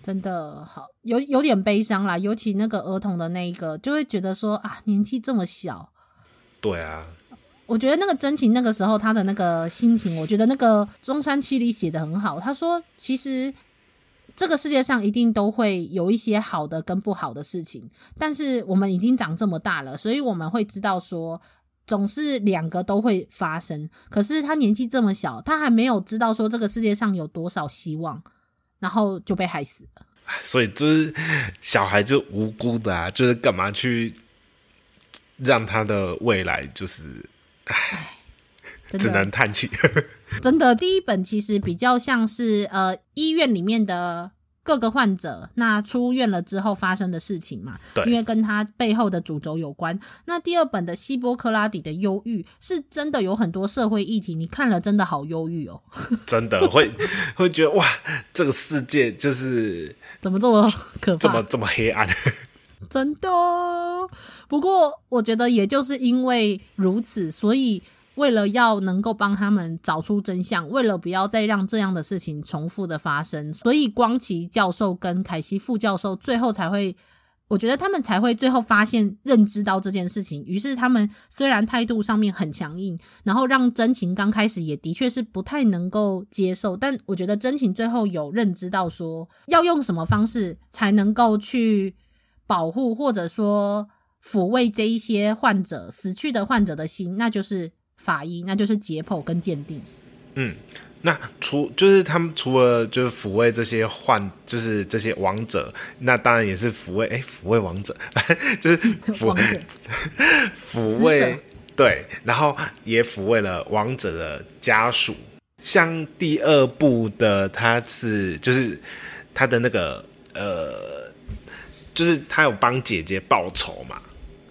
真的好有有点悲伤啦，尤其那个儿童的那一个，就会觉得说啊，年纪这么小，对啊。我觉得那个真情那个时候他的那个心情，我觉得那个中山七里写得很好。他说，其实这个世界上一定都会有一些好的跟不好的事情，但是我们已经长这么大了，所以我们会知道说，总是两个都会发生。可是他年纪这么小，他还没有知道说这个世界上有多少希望，然后就被害死了。所以就是小孩就无辜的啊，就是干嘛去让他的未来就是。唉，只能叹气。真的，第一本其实比较像是呃医院里面的各个患者，那出院了之后发生的事情嘛。对，因为跟他背后的主轴有关。那第二本的希波克拉底的忧郁，是真的有很多社会议题，你看了真的好忧郁哦。真的 会会觉得哇，这个世界就是怎么这么可怕，这么这么黑暗。真的，不过我觉得也就是因为如此，所以为了要能够帮他们找出真相，为了不要再让这样的事情重复的发生，所以光奇教授跟凯西副教授最后才会，我觉得他们才会最后发现、认知到这件事情。于是他们虽然态度上面很强硬，然后让真情刚开始也的确是不太能够接受，但我觉得真情最后有认知到说要用什么方式才能够去。保护或者说抚慰这一些患者死去的患者的心，那就是法医，那就是解剖跟鉴定。嗯，那除就是他们除了就是抚慰这些患，就是这些亡者，那当然也是抚慰哎，抚慰亡者，就是 抚抚慰对，然后也抚慰了亡者的家属。像第二部的他是就是他的那个呃。就是他有帮姐姐报仇嘛，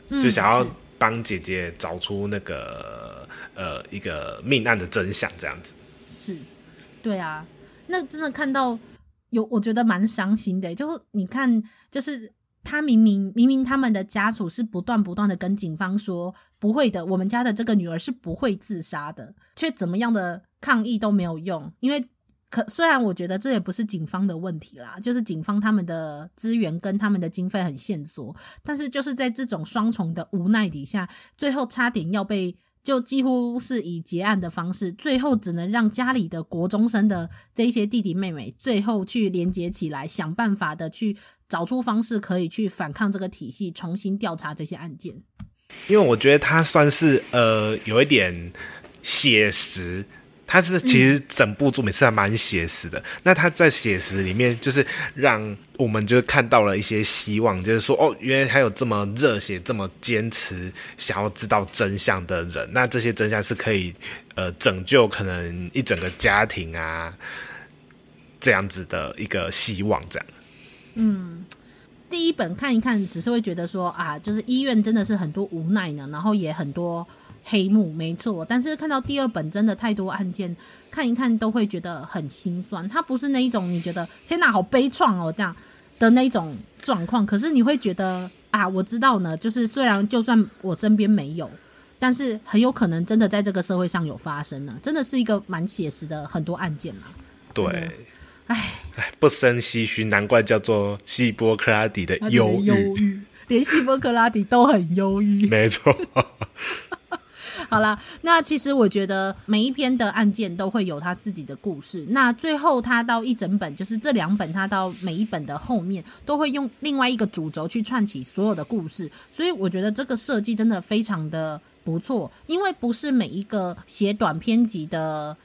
嗯、就想要帮姐姐找出那个呃一个命案的真相，这样子。是，对啊，那真的看到有，我觉得蛮伤心的。就你看，就是他明明明明他们的家属是不断不断的跟警方说不会的，我们家的这个女儿是不会自杀的，却怎么样的抗议都没有用，因为。可虽然我觉得这也不是警方的问题啦，就是警方他们的资源跟他们的经费很限缩，但是就是在这种双重的无奈底下，最后差点要被就几乎是以结案的方式，最后只能让家里的国中生的这一些弟弟妹妹最后去连接起来，想办法的去找出方式可以去反抗这个体系，重新调查这些案件。因为我觉得他算是呃有一点写实。他是其实整部作品是还蛮写实的，嗯、那他在写实里面就是让我们就看到了一些希望，就是说哦，原来还有这么热血、这么坚持想要知道真相的人，那这些真相是可以呃拯救可能一整个家庭啊这样子的一个希望，这样。嗯，第一本看一看，只是会觉得说啊，就是医院真的是很多无奈呢，然后也很多。黑幕，没错。但是看到第二本，真的太多案件，看一看都会觉得很心酸。它不是那一种你觉得天哪，好悲怆哦这样的那一种状况，可是你会觉得啊，我知道呢，就是虽然就算我身边没有，但是很有可能真的在这个社会上有发生呢，真的是一个蛮写实的很多案件嘛。对，哎哎，不生唏嘘，难怪叫做希波克拉底的忧郁。连希波克拉底都很忧郁，没错。好啦，那其实我觉得每一篇的案件都会有他自己的故事。那最后他到一整本，就是这两本，他到每一本的后面都会用另外一个主轴去串起所有的故事。所以我觉得这个设计真的非常的不错，因为不是每一个写短篇集的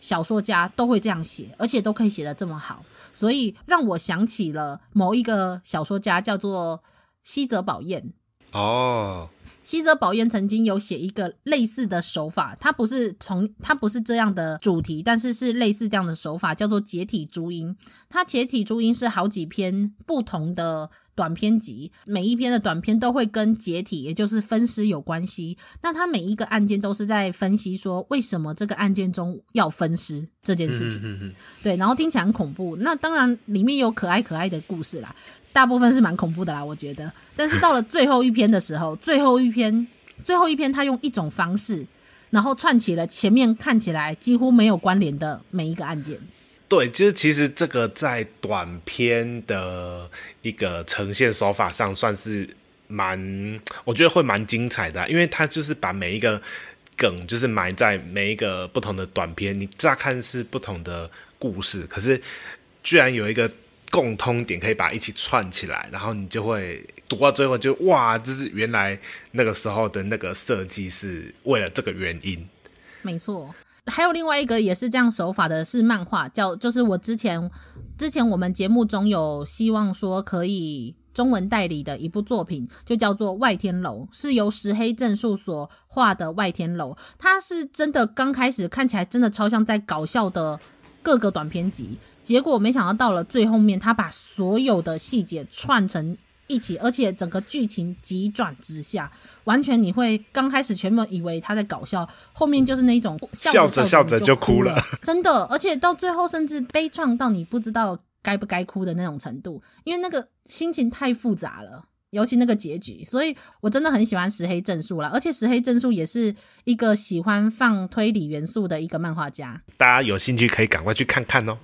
小说家都会这样写，而且都可以写得这么好。所以让我想起了某一个小说家，叫做。西泽保彦哦，西泽保彦曾经有写一个类似的手法，它不是从它不是这样的主题，但是是类似这样的手法，叫做解体朱音。它解体朱音是好几篇不同的。短篇集，每一篇的短篇都会跟解体，也就是分尸有关系。那他每一个案件都是在分析说，为什么这个案件中要分尸这件事情。嗯、哼哼对，然后听起来很恐怖。那当然里面有可爱可爱的故事啦，大部分是蛮恐怖的啦，我觉得。但是到了最后一篇的时候，最后一篇，最后一篇，他用一种方式，然后串起了前面看起来几乎没有关联的每一个案件。对，就是其实这个在短片的一个呈现手法上算是蛮，我觉得会蛮精彩的，因为它就是把每一个梗就是埋在每一个不同的短片，你乍看是不同的故事，可是居然有一个共通点可以把一起串起来，然后你就会读到最后就哇，就是原来那个时候的那个设计是为了这个原因。没错。还有另外一个也是这样手法的，是漫画，叫就是我之前之前我们节目中有希望说可以中文代理的一部作品，就叫做《外天楼》，是由石黑正数所画的《外天楼》，它是真的刚开始看起来真的超像在搞笑的各个短篇集，结果没想到到了最后面，他把所有的细节串成。一起，而且整个剧情急转直下，完全你会刚开始全部以为他在搞笑，后面就是那种笑着笑着就哭了，真的，而且到最后甚至悲怆到你不知道该不该哭的那种程度，因为那个心情太复杂了，尤其那个结局，所以我真的很喜欢石黑正数啦，而且石黑正数也是一个喜欢放推理元素的一个漫画家，大家有兴趣可以赶快去看看哦。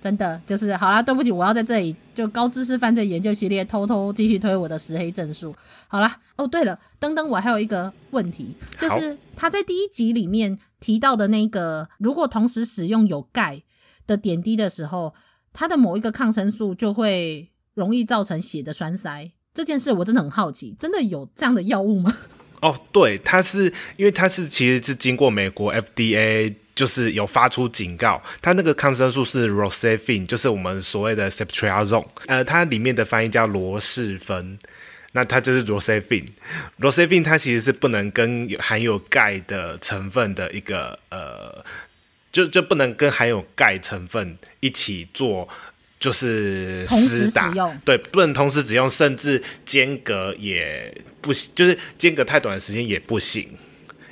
真的就是好啦，对不起，我要在这里就高知识犯罪研究系列偷偷继续推我的石黑证书。好啦，哦对了，登登，我还有一个问题，就是他在第一集里面提到的那个，如果同时使用有钙的点滴的时候，它的某一个抗生素就会容易造成血的栓塞。这件事我真的很好奇，真的有这样的药物吗？哦，对，它是因为它是其实是经过美国 FDA。就是有发出警告，它那个抗生素是 Rocephin，就是我们所谓的 Ceftriaxone，呃，它里面的翻译叫罗氏芬，那它就是 Rocephin。Rocephin 它其实是不能跟含有钙的成分的一个呃，就就不能跟含有钙成分一起做，就是施打，对，不能同时只用，甚至间隔也不行，就是间隔太短的时间也不行。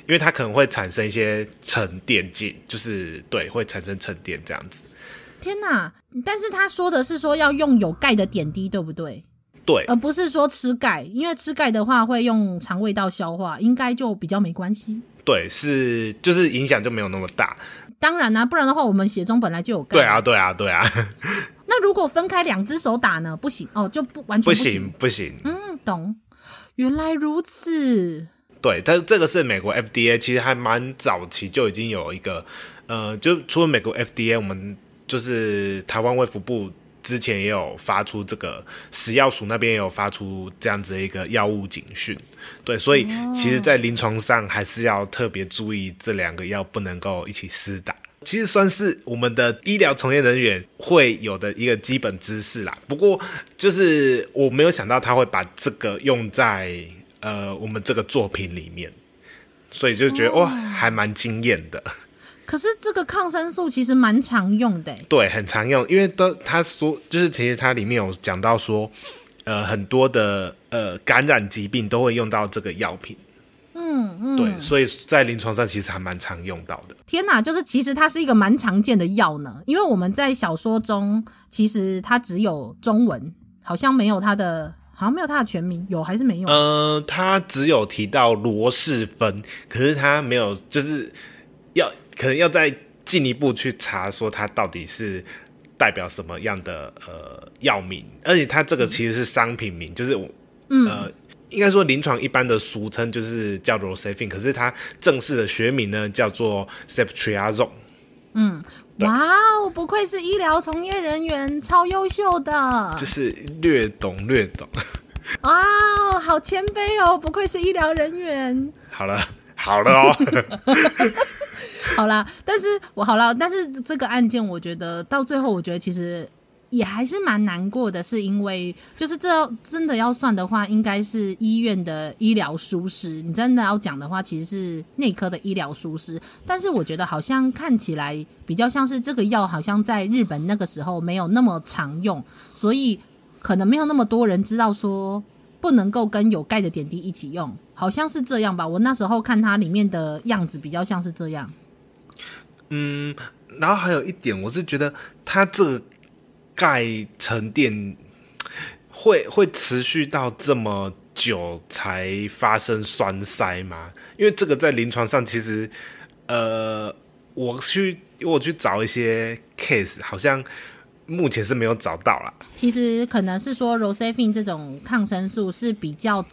因为它可能会产生一些沉淀剂，就是对，会产生沉淀这样子。天哪！但是他说的是说要用有钙的点滴，对不对？对，而不是说吃钙，因为吃钙的话会用肠胃道消化，应该就比较没关系。对，是就是影响就没有那么大。当然啦、啊，不然的话我们血中本来就有钙。对啊，对啊，对啊。那如果分开两只手打呢？不行哦，就不完全不行，不行。不行嗯，懂。原来如此。对，但是这个是美国 FDA，其实还蛮早期就已经有一个，呃，就除了美国 FDA，我们就是台湾卫福部之前也有发出这个食药署那边也有发出这样子的一个药物警讯。对，所以其实，在临床上还是要特别注意这两个药不能够一起施打。其实算是我们的医疗从业人员会有的一个基本知识啦。不过，就是我没有想到他会把这个用在。呃，我们这个作品里面，所以就觉得哇、哦哦，还蛮惊艳的。可是这个抗生素其实蛮常用的，对，很常用，因为都他说，就是其实它里面有讲到说，呃，很多的呃感染疾病都会用到这个药品。嗯嗯嗯，对，所以在临床上其实还蛮常用到的。天哪，就是其实它是一个蛮常见的药呢，因为我们在小说中其实它只有中文，好像没有它的，好像没有他的全名，有还是没有？呃，他只有提到罗氏芬，可是他没有，就是要可能要再进一步去查，说他到底是代表什么样的呃药名，而且他这个其实是商品名，就是嗯。呃应该说，临床一般的俗称就是叫 Rocephin，可是他正式的学名呢叫做 Ceftriaxone。嗯，哇哦，不愧是医疗从业人员，超优秀的，就是略懂略懂。哇哦，好谦卑哦，不愧是医疗人员。好了，好了哦。好啦，但是我好了，但是这个案件，我觉得到最后，我觉得其实。也还是蛮难过的，是因为就是这真的要算的话，应该是医院的医疗疏失。你真的要讲的话，其实是内科的医疗疏失。但是我觉得好像看起来比较像是这个药，好像在日本那个时候没有那么常用，所以可能没有那么多人知道说不能够跟有钙的点滴一起用，好像是这样吧。我那时候看它里面的样子比较像是这样。嗯，然后还有一点，我是觉得它这。钙沉淀会会持续到这么久才发生栓塞吗？因为这个在临床上其实，呃，我去我去找一些 case，好像目前是没有找到啦。其实可能是说 r o s e f i n 这种抗生素是比较。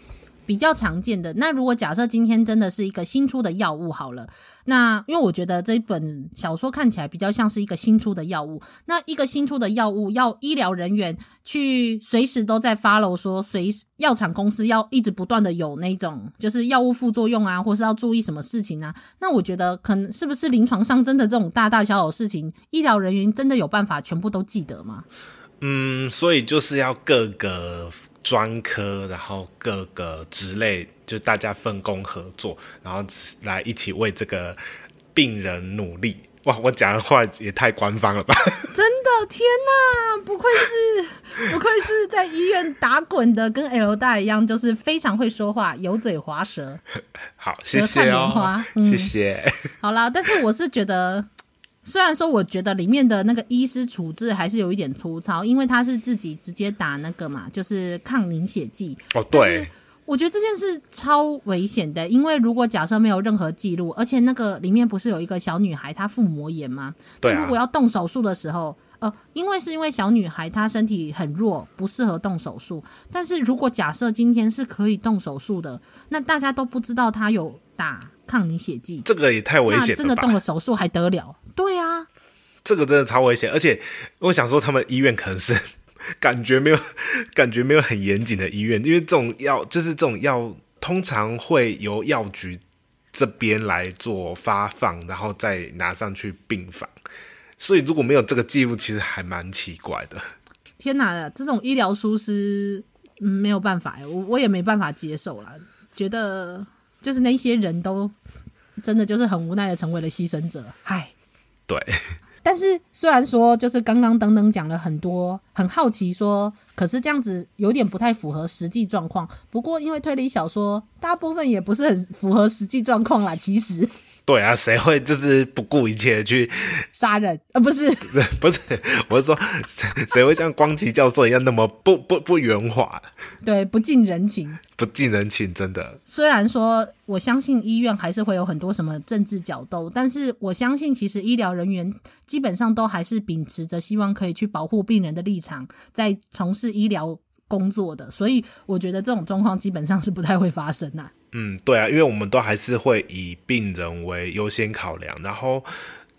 比较常见的。那如果假设今天真的是一个新出的药物好了，那因为我觉得这本小说看起来比较像是一个新出的药物。那一个新出的药物，要医疗人员去随时都在 follow，说随药厂公司要一直不断的有那种就是药物副作用啊，或是要注意什么事情啊？那我觉得可能是不是临床上真的这种大大小小事情，医疗人员真的有办法全部都记得吗？嗯，所以就是要各个。专科，然后各个职类，就大家分工合作，然后来一起为这个病人努力。哇，我讲的话也太官方了吧！真的，天哪，不愧是不愧是在医院打滚的，跟 L 大一样，就是非常会说话，油嘴滑舌。好，谢谢哦，嗯、谢谢。好啦，但是我是觉得。虽然说，我觉得里面的那个医师处置还是有一点粗糙，因为他是自己直接打那个嘛，就是抗凝血剂。哦，对。我觉得这件事超危险的，因为如果假设没有任何记录，而且那个里面不是有一个小女孩她腹膜炎吗？对啊。如果要动手术的时候，呃，因为是因为小女孩她身体很弱，不适合动手术。但是如果假设今天是可以动手术的，那大家都不知道她有打抗凝血剂，这个也太危险了？那真的动了手术还得了？对啊，这个真的超危险，而且我想说，他们医院可能是 感觉没有 感觉没有很严谨的医院，因为这种药就是这种药通常会由药局这边来做发放，然后再拿上去病房，所以如果没有这个记录，其实还蛮奇怪的。天哪，这种医疗疏失，嗯，没有办法，我我也没办法接受啦，觉得就是那些人都真的就是很无奈的成为了牺牲者，唉。对，但是虽然说就是刚刚等等讲了很多，很好奇说，可是这样子有点不太符合实际状况。不过因为推理小说大部分也不是很符合实际状况啦，其实。对啊，谁会就是不顾一切去杀人？啊，不是，不是，我是说，谁谁会像光奇教授一样那么不不不圆滑？对，不近人情，不近人情，真的。虽然说，我相信医院还是会有很多什么政治角斗，但是我相信，其实医疗人员基本上都还是秉持着希望可以去保护病人的立场，在从事医疗工作的，所以我觉得这种状况基本上是不太会发生呐。嗯，对啊，因为我们都还是会以病人为优先考量，然后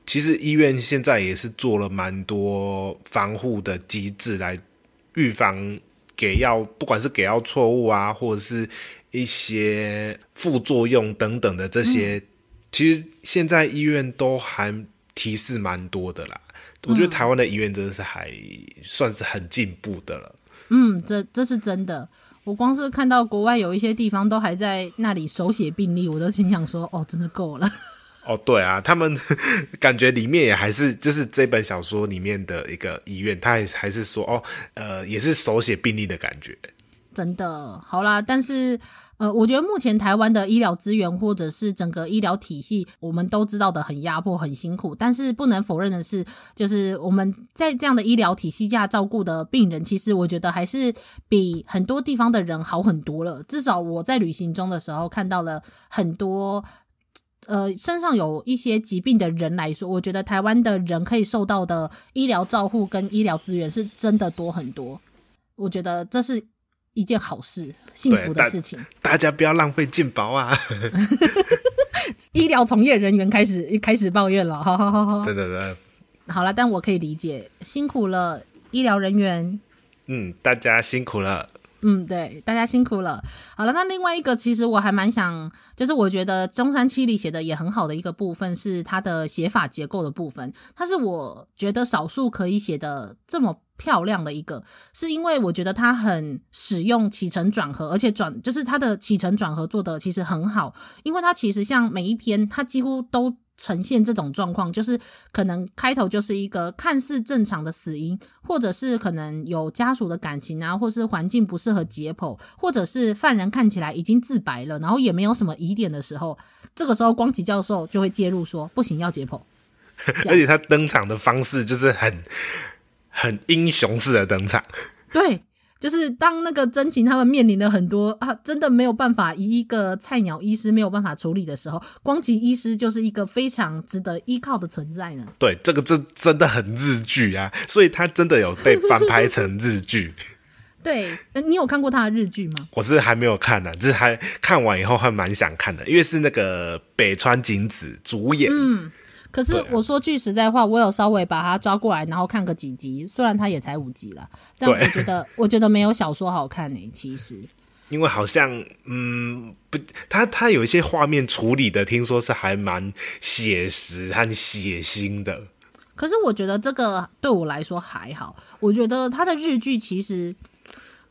其实医院现在也是做了蛮多防护的机制来预防给药，不管是给药错误啊，或者是一些副作用等等的这些，嗯、其实现在医院都还提示蛮多的啦。我觉得台湾的医院真的是还算是很进步的了。嗯，这这是真的。我光是看到国外有一些地方都还在那里手写病历，我都心想说：“哦，真是够了。”哦，对啊，他们 感觉里面也还是就是这本小说里面的一个医院，他还还是说：“哦，呃，也是手写病历的感觉。”真的好啦，但是呃，我觉得目前台湾的医疗资源或者是整个医疗体系，我们都知道的很压迫、很辛苦。但是不能否认的是，就是我们在这样的医疗体系下照顾的病人，其实我觉得还是比很多地方的人好很多了。至少我在旅行中的时候看到了很多呃身上有一些疾病的人来说，我觉得台湾的人可以受到的医疗照护跟医疗资源是真的多很多。我觉得这是。一件好事，幸福的事情。大，家不要浪费健保啊！医疗从业人员开始开始抱怨了，哈哈哈。真的，真的。好了，但我可以理解，辛苦了，医疗人员。嗯，大家辛苦了。嗯，对，大家辛苦了。好了，那另外一个，其实我还蛮想，就是我觉得中山七里写的也很好的一个部分，是它的写法结构的部分。它是我觉得少数可以写的这么漂亮的一个，是因为我觉得它很使用起承转合，而且转就是它的起承转合做的其实很好，因为它其实像每一篇，它几乎都。呈现这种状况，就是可能开头就是一个看似正常的死因，或者是可能有家属的感情啊，或是环境不适合解剖，或者是犯人看起来已经自白了，然后也没有什么疑点的时候，这个时候光启教授就会介入说：“不行，要解剖。”而且他登场的方式就是很很英雄式的登场，对。就是当那个真情他们面临了很多啊，真的没有办法以一个菜鸟医师没有办法处理的时候，光启医师就是一个非常值得依靠的存在呢。对，这个真真的很日剧啊，所以他真的有被翻拍成日剧。对，你有看过他的日剧吗？我是还没有看呢，就是还看完以后还蛮想看的，因为是那个北川景子主演。嗯。可是我说句实在话，我有稍微把它抓过来，然后看个几集。虽然它也才五集了，但我觉得 我觉得没有小说好看呢、欸。其实，因为好像嗯不，它它有一些画面处理的，听说是还蛮写实和血腥的。可是我觉得这个对我来说还好。我觉得他的日剧其实，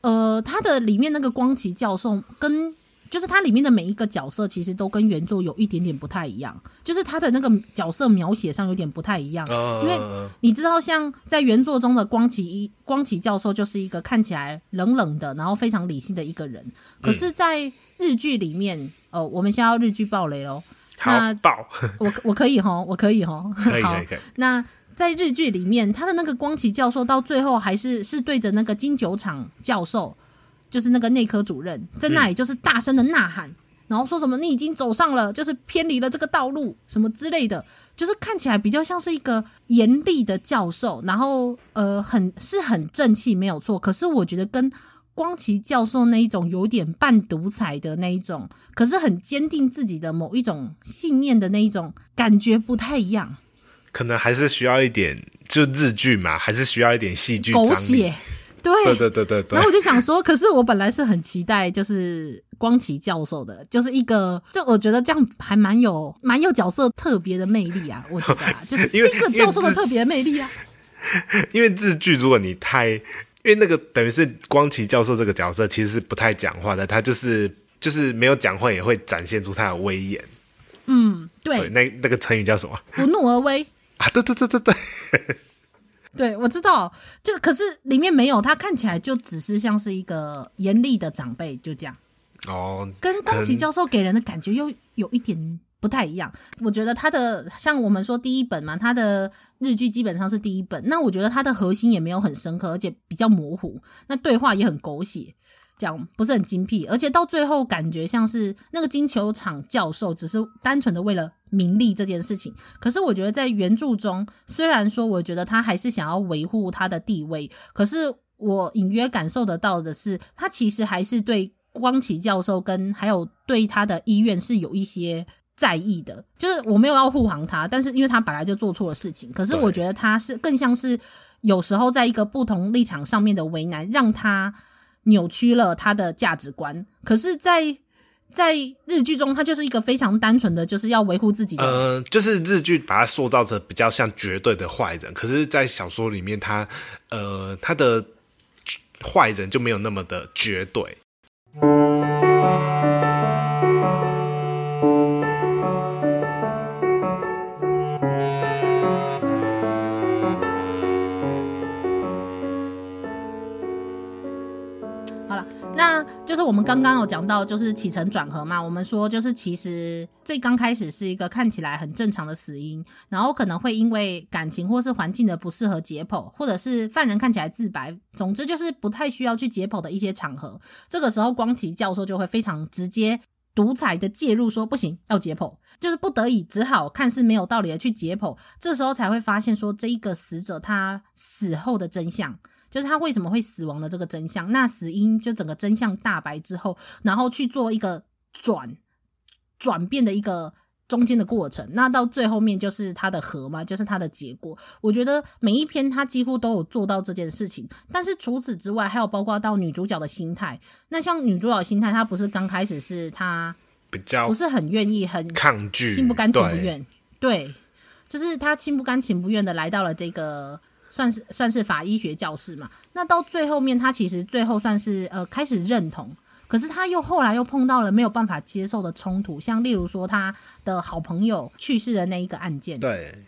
呃，他的里面那个光崎教授跟。就是它里面的每一个角色，其实都跟原作有一点点不太一样。就是他的那个角色描写上有点不太一样，因为你知道，像在原作中的光启一光启教授就是一个看起来冷冷的，然后非常理性的一个人。可是，在日剧里面，嗯、呃，我们现在要日剧爆雷喽。那爆，我我可以吼，我可以吼。可以 可以。那在日剧里面，他的那个光启教授到最后还是是对着那个金酒厂教授。就是那个内科主任在那里，就是大声的呐喊，嗯，然后说什么你已经走上了，就是偏离了这个道路，什么之类的，就是看起来比较像是一个严厉的教授，然后呃，很是很正气，没有错。可是我觉得跟光启教授那一种有点半独裁的那一种，可是很坚定自己的某一种信念的那一种感觉不太一样。可能还是需要一点，就日剧嘛，还是需要一点戏剧狗血。对对对对对，然后我就想说，可是我本来是很期待，就是光启教授的，就是一个，就我觉得这样还蛮有蛮有角色特别的魅力啊，我觉得啊，就是这个教授的特别的魅力啊。因为日剧，如果你太，因为那个等于是光启教授这个角色其实是不太讲话的，他就是就是没有讲话也会展现出他的威严。嗯，对，对那那个成语叫什么？不怒而威啊！对对对对对。对，我知道，就可是里面没有他，看起来就只是像是一个严厉的长辈，就这样。哦，跟高崎教授给人的感觉又有一点不太一样。我觉得他的像我们说第一本嘛，他的日剧基本上是第一本，那我觉得他的核心也没有很深刻，而且比较模糊，那对话也很狗血。讲不是很精辟，而且到最后感觉像是那个金球场教授只是单纯的为了名利这件事情。可是我觉得在原著中，虽然说我觉得他还是想要维护他的地位，可是我隐约感受得到的是，他其实还是对光启教授跟还有对他的医院是有一些在意的。就是我没有要护航他，但是因为他本来就做错了事情，可是我觉得他是更像是有时候在一个不同立场上面的为难，让他。扭曲了他的价值观，可是在，在日剧中，他就是一个非常单纯的，就是要维护自己的。呃，就是日剧把他塑造成比较像绝对的坏人，可是，在小说里面他，他呃，他的坏人就没有那么的绝对。那就是我们刚刚有讲到，就是起承转合嘛。我们说，就是其实最刚开始是一个看起来很正常的死因，然后可能会因为感情或是环境的不适合解剖，或者是犯人看起来自白，总之就是不太需要去解剖的一些场合。这个时候，光奇教授就会非常直接、独裁的介入，说不行，要解剖，就是不得已，只好看似没有道理的去解剖。这时候才会发现说，这一个死者他死后的真相。就是他为什么会死亡的这个真相，那死因就整个真相大白之后，然后去做一个转转变的一个中间的过程，那到最后面就是他的和嘛，就是他的结果。我觉得每一篇他几乎都有做到这件事情，但是除此之外，还有包括到女主角的心态。那像女主角的心态，她不是刚开始是她比较不是很愿意，很抗拒，心不甘情不愿，对，对，就是她心不甘情不愿的来到了这个。算是算是法医学教室嘛，那到最后面，他其实最后算是呃开始认同，可是他又后来又碰到了没有办法接受的冲突，像例如说他的好朋友去世的那一个案件，对，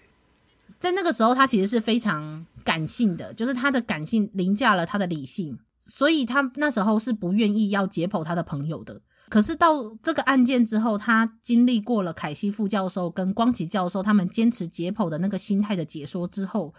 在那个时候他其实是非常感性的，就是他的感性凌驾了他的理性，所以他那时候是不愿意要解剖他的朋友的。可是到这个案件之后，他经历过了凯西副教授跟光启教授他们坚持解剖的那个心态的解说之后。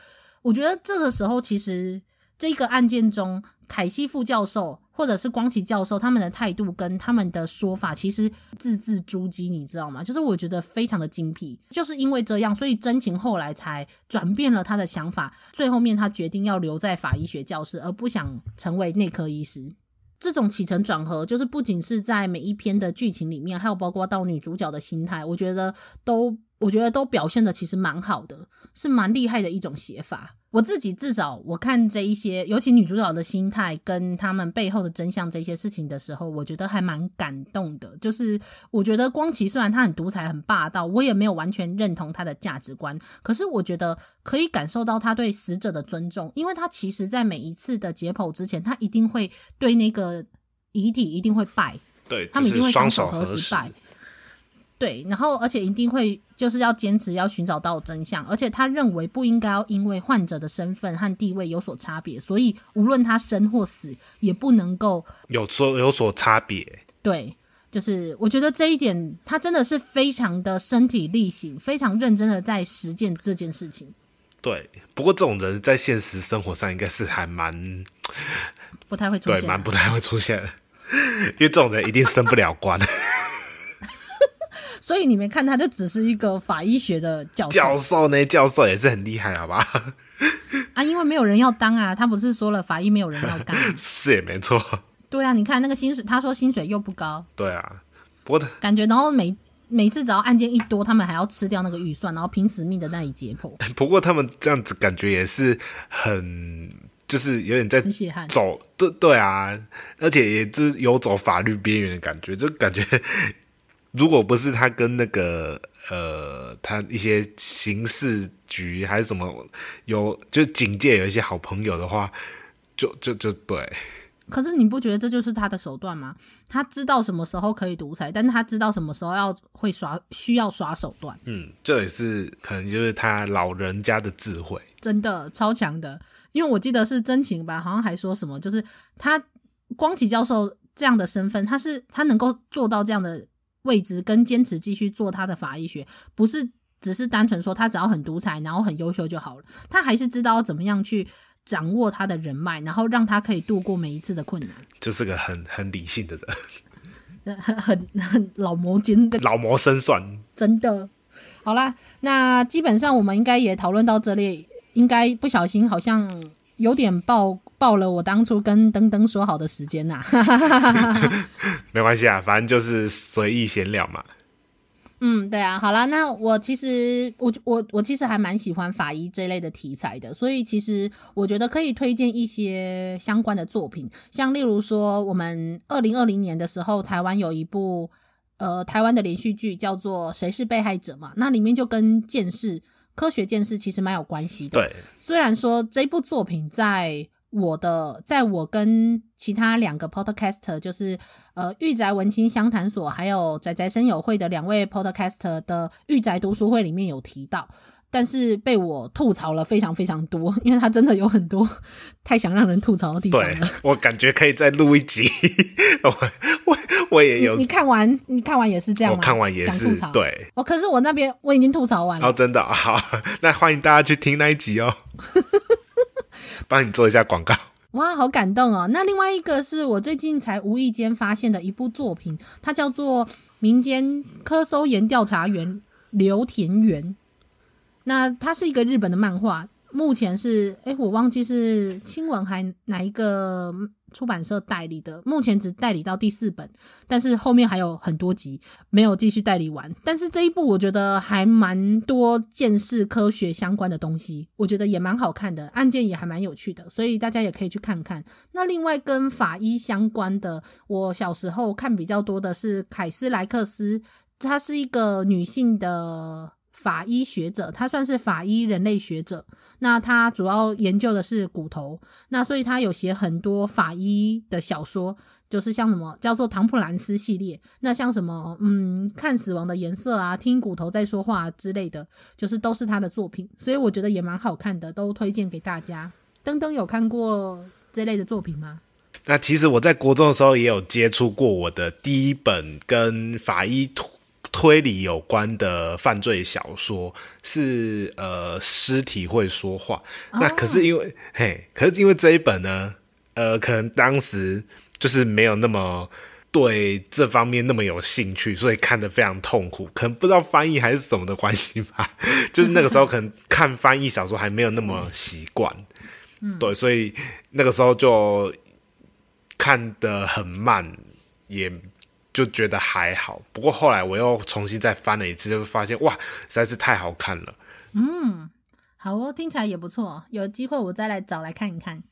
我觉得这个时候，其实这个案件中，凯西副教授或者是光奇教授他们的态度跟他们的说法，其实字字珠玑，你知道吗？就是我觉得非常的精辟。就是因为这样，所以真情后来才转变了他的想法。最后面，他决定要留在法医学教室，而不想成为内科医师。这种起承转合，就是不仅是在每一篇的剧情里面，还有包括到女主角的心态，我觉得都。我觉得都表现的其实蛮好的，是蛮厉害的一种写法。我自己至少我看这一些，尤其女主角的心态跟他们背后的真相这些事情的时候，我觉得还蛮感动的。就是我觉得光奇虽然他很独裁、很霸道，我也没有完全认同他的价值观，可是我觉得可以感受到他对死者的尊重，因为他其实在每一次的解剖之前，他一定会对那个遗体一定会拜，对，他们一定会双手合十拜。对，然后而且一定会就是要坚持要寻找到真相，而且他认为不应该要因为患者的身份和地位有所差别，所以无论他生或死，也不能够有所有所差别。对，就是我觉得这一点他真的是非常的身体力行，非常认真的在实践这件事情。对，不过这种人在现实生活上应该是还蛮不太会出现，对，蛮不太会出现，因为这种人一定升不了官。所以你没看，他就只是一个法医学的教授。教授呢？教授也是很厉害，好吧？啊，因为没有人要当啊，他不是说了法医没有人要干？是也没错。对啊，你看那个薪水，他说薪水又不高。对啊，不过他感觉，然后每每次只要案件一多，他们还要吃掉那个预算，然后拼死命的那里解剖。不过他们这样子感觉也是很，就是有点在走，对对啊，而且也就是游走法律边缘的感觉，就感觉。如果不是他跟那个呃，他一些刑事局还是什么有，就警界有一些好朋友的话，就就就对。可是你不觉得这就是他的手段吗？他知道什么时候可以独裁，但是他知道什么时候要会耍，需要耍手段。嗯，这也是可能就是他老人家的智慧，真的超强的。因为我记得是真情吧，好像还说什么，就是他光启教授这样的身份，他是他能够做到这样的。位置跟坚持继续做他的法医学，不是只是单纯说他只要很独裁，然后很优秀就好了。他还是知道怎么样去掌握他的人脉，然后让他可以度过每一次的困难。就是个很很理性的人，很很很老谋精，老谋深算。真的，好啦，那基本上我们应该也讨论到这里，应该不小心好像有点爆。爆了我当初跟登登说好的时间呐、啊，没关系啊，反正就是随意闲聊嘛。嗯，对啊，好啦，那我其实我我我其实还蛮喜欢法医这类的题材的，所以其实我觉得可以推荐一些相关的作品，像例如说我们二零二零年的时候，台湾有一部呃台湾的连续剧叫做《谁是被害者》嘛，那里面就跟鉴识科学见识其实蛮有关系的。对，虽然说这部作品在我的，在我跟其他两个 podcaster，就是呃御宅文青相谈所，还有宅宅生友会的两位 podcaster 的御宅读书会里面有提到，但是被我吐槽了非常非常多，因为他真的有很多太想让人吐槽的地方了。对，我感觉可以再录一集。我我 我也有你，你看完你看完也是这样吗？我看完也是对。哦，可是我那边我已经吐槽完了。哦，真的 好，那欢迎大家去听那一集哦。帮你做一下广告。哇，好感动哦！那另外一个是我最近才无意间发现的一部作品，它叫做《民间科搜研调查员刘田园》。那它是一个日本的漫画，目前是哎、欸，我忘记是青文还哪一个出版社代理的，目前只代理到第四本，但是后面还有很多集没有继续代理完。但是这一部我觉得还蛮多见识科学相关的东西，我觉得也蛮好看的，案件也还蛮有趣的，所以大家也可以去看看。那另外跟法医相关的，我小时候看比较多的是凯斯莱克斯，她是一个女性的。法医学者，他算是法医人类学者。那他主要研究的是骨头，那所以他有写很多法医的小说，就是像什么叫做唐普兰斯系列。那像什么，嗯，看死亡的颜色啊，听骨头在说话之类的，就是都是他的作品。所以我觉得也蛮好看的，都推荐给大家。登登有看过这类的作品吗？那其实我在国中的时候也有接触过我的第一本跟法医图。推理有关的犯罪小说是呃尸体会说话，哦、那可是因为嘿，可是因为这一本呢，呃，可能当时就是没有那么对这方面那么有兴趣，所以看得非常痛苦。可能不知道翻译还是什么的关系吧，就是那个时候可能看翻译小说还没有那么习惯，嗯，对，所以那个时候就看得很慢，也。就觉得还好，不过后来我又重新再翻了一次，就发现哇，实在是太好看了。嗯，好哦，听起来也不错，有机会我再来找来看一看。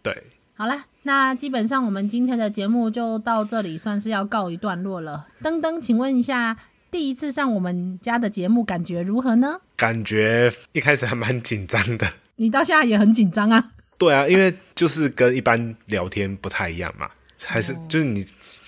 对，好啦，那基本上我们今天的节目就到这里，算是要告一段落了。登登，请问一下，第一次上我们家的节目感觉如何呢？感觉一开始还蛮紧张的。你到现在也很紧张啊？对啊，因为就是跟一般聊天不太一样嘛。还是就是你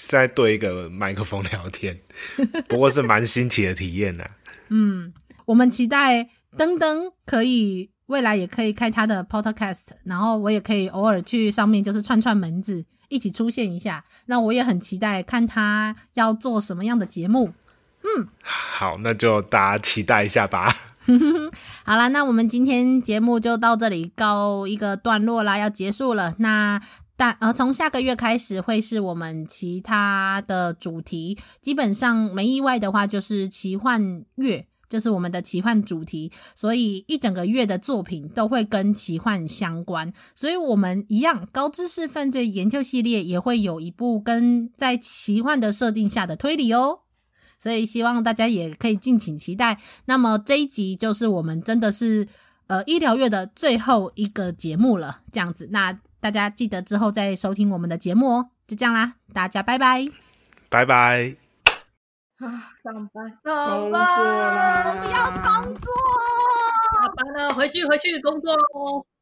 在对一个麦克风聊天，不过是蛮新奇的体验呐、啊。嗯，我们期待登登可以未来也可以开他的 podcast，然后我也可以偶尔去上面就是串串门子，一起出现一下。那我也很期待看他要做什么样的节目。嗯，好，那就大家期待一下吧。好啦，那我们今天节目就到这里告一个段落啦，要结束了。那。但呃，从下个月开始会是我们其他的主题，基本上没意外的话就是奇幻月，就是我们的奇幻主题，所以一整个月的作品都会跟奇幻相关，所以我们一样高知识犯罪研究系列也会有一部跟在奇幻的设定下的推理哦，所以希望大家也可以敬请期待。那么这一集就是我们真的是呃医疗月的最后一个节目了，这样子那。大家记得之后再收听我们的节目哦，就这样啦，大家拜拜，拜拜。啊，上班，上班，我不要工作，下班了，回去回去工作喽。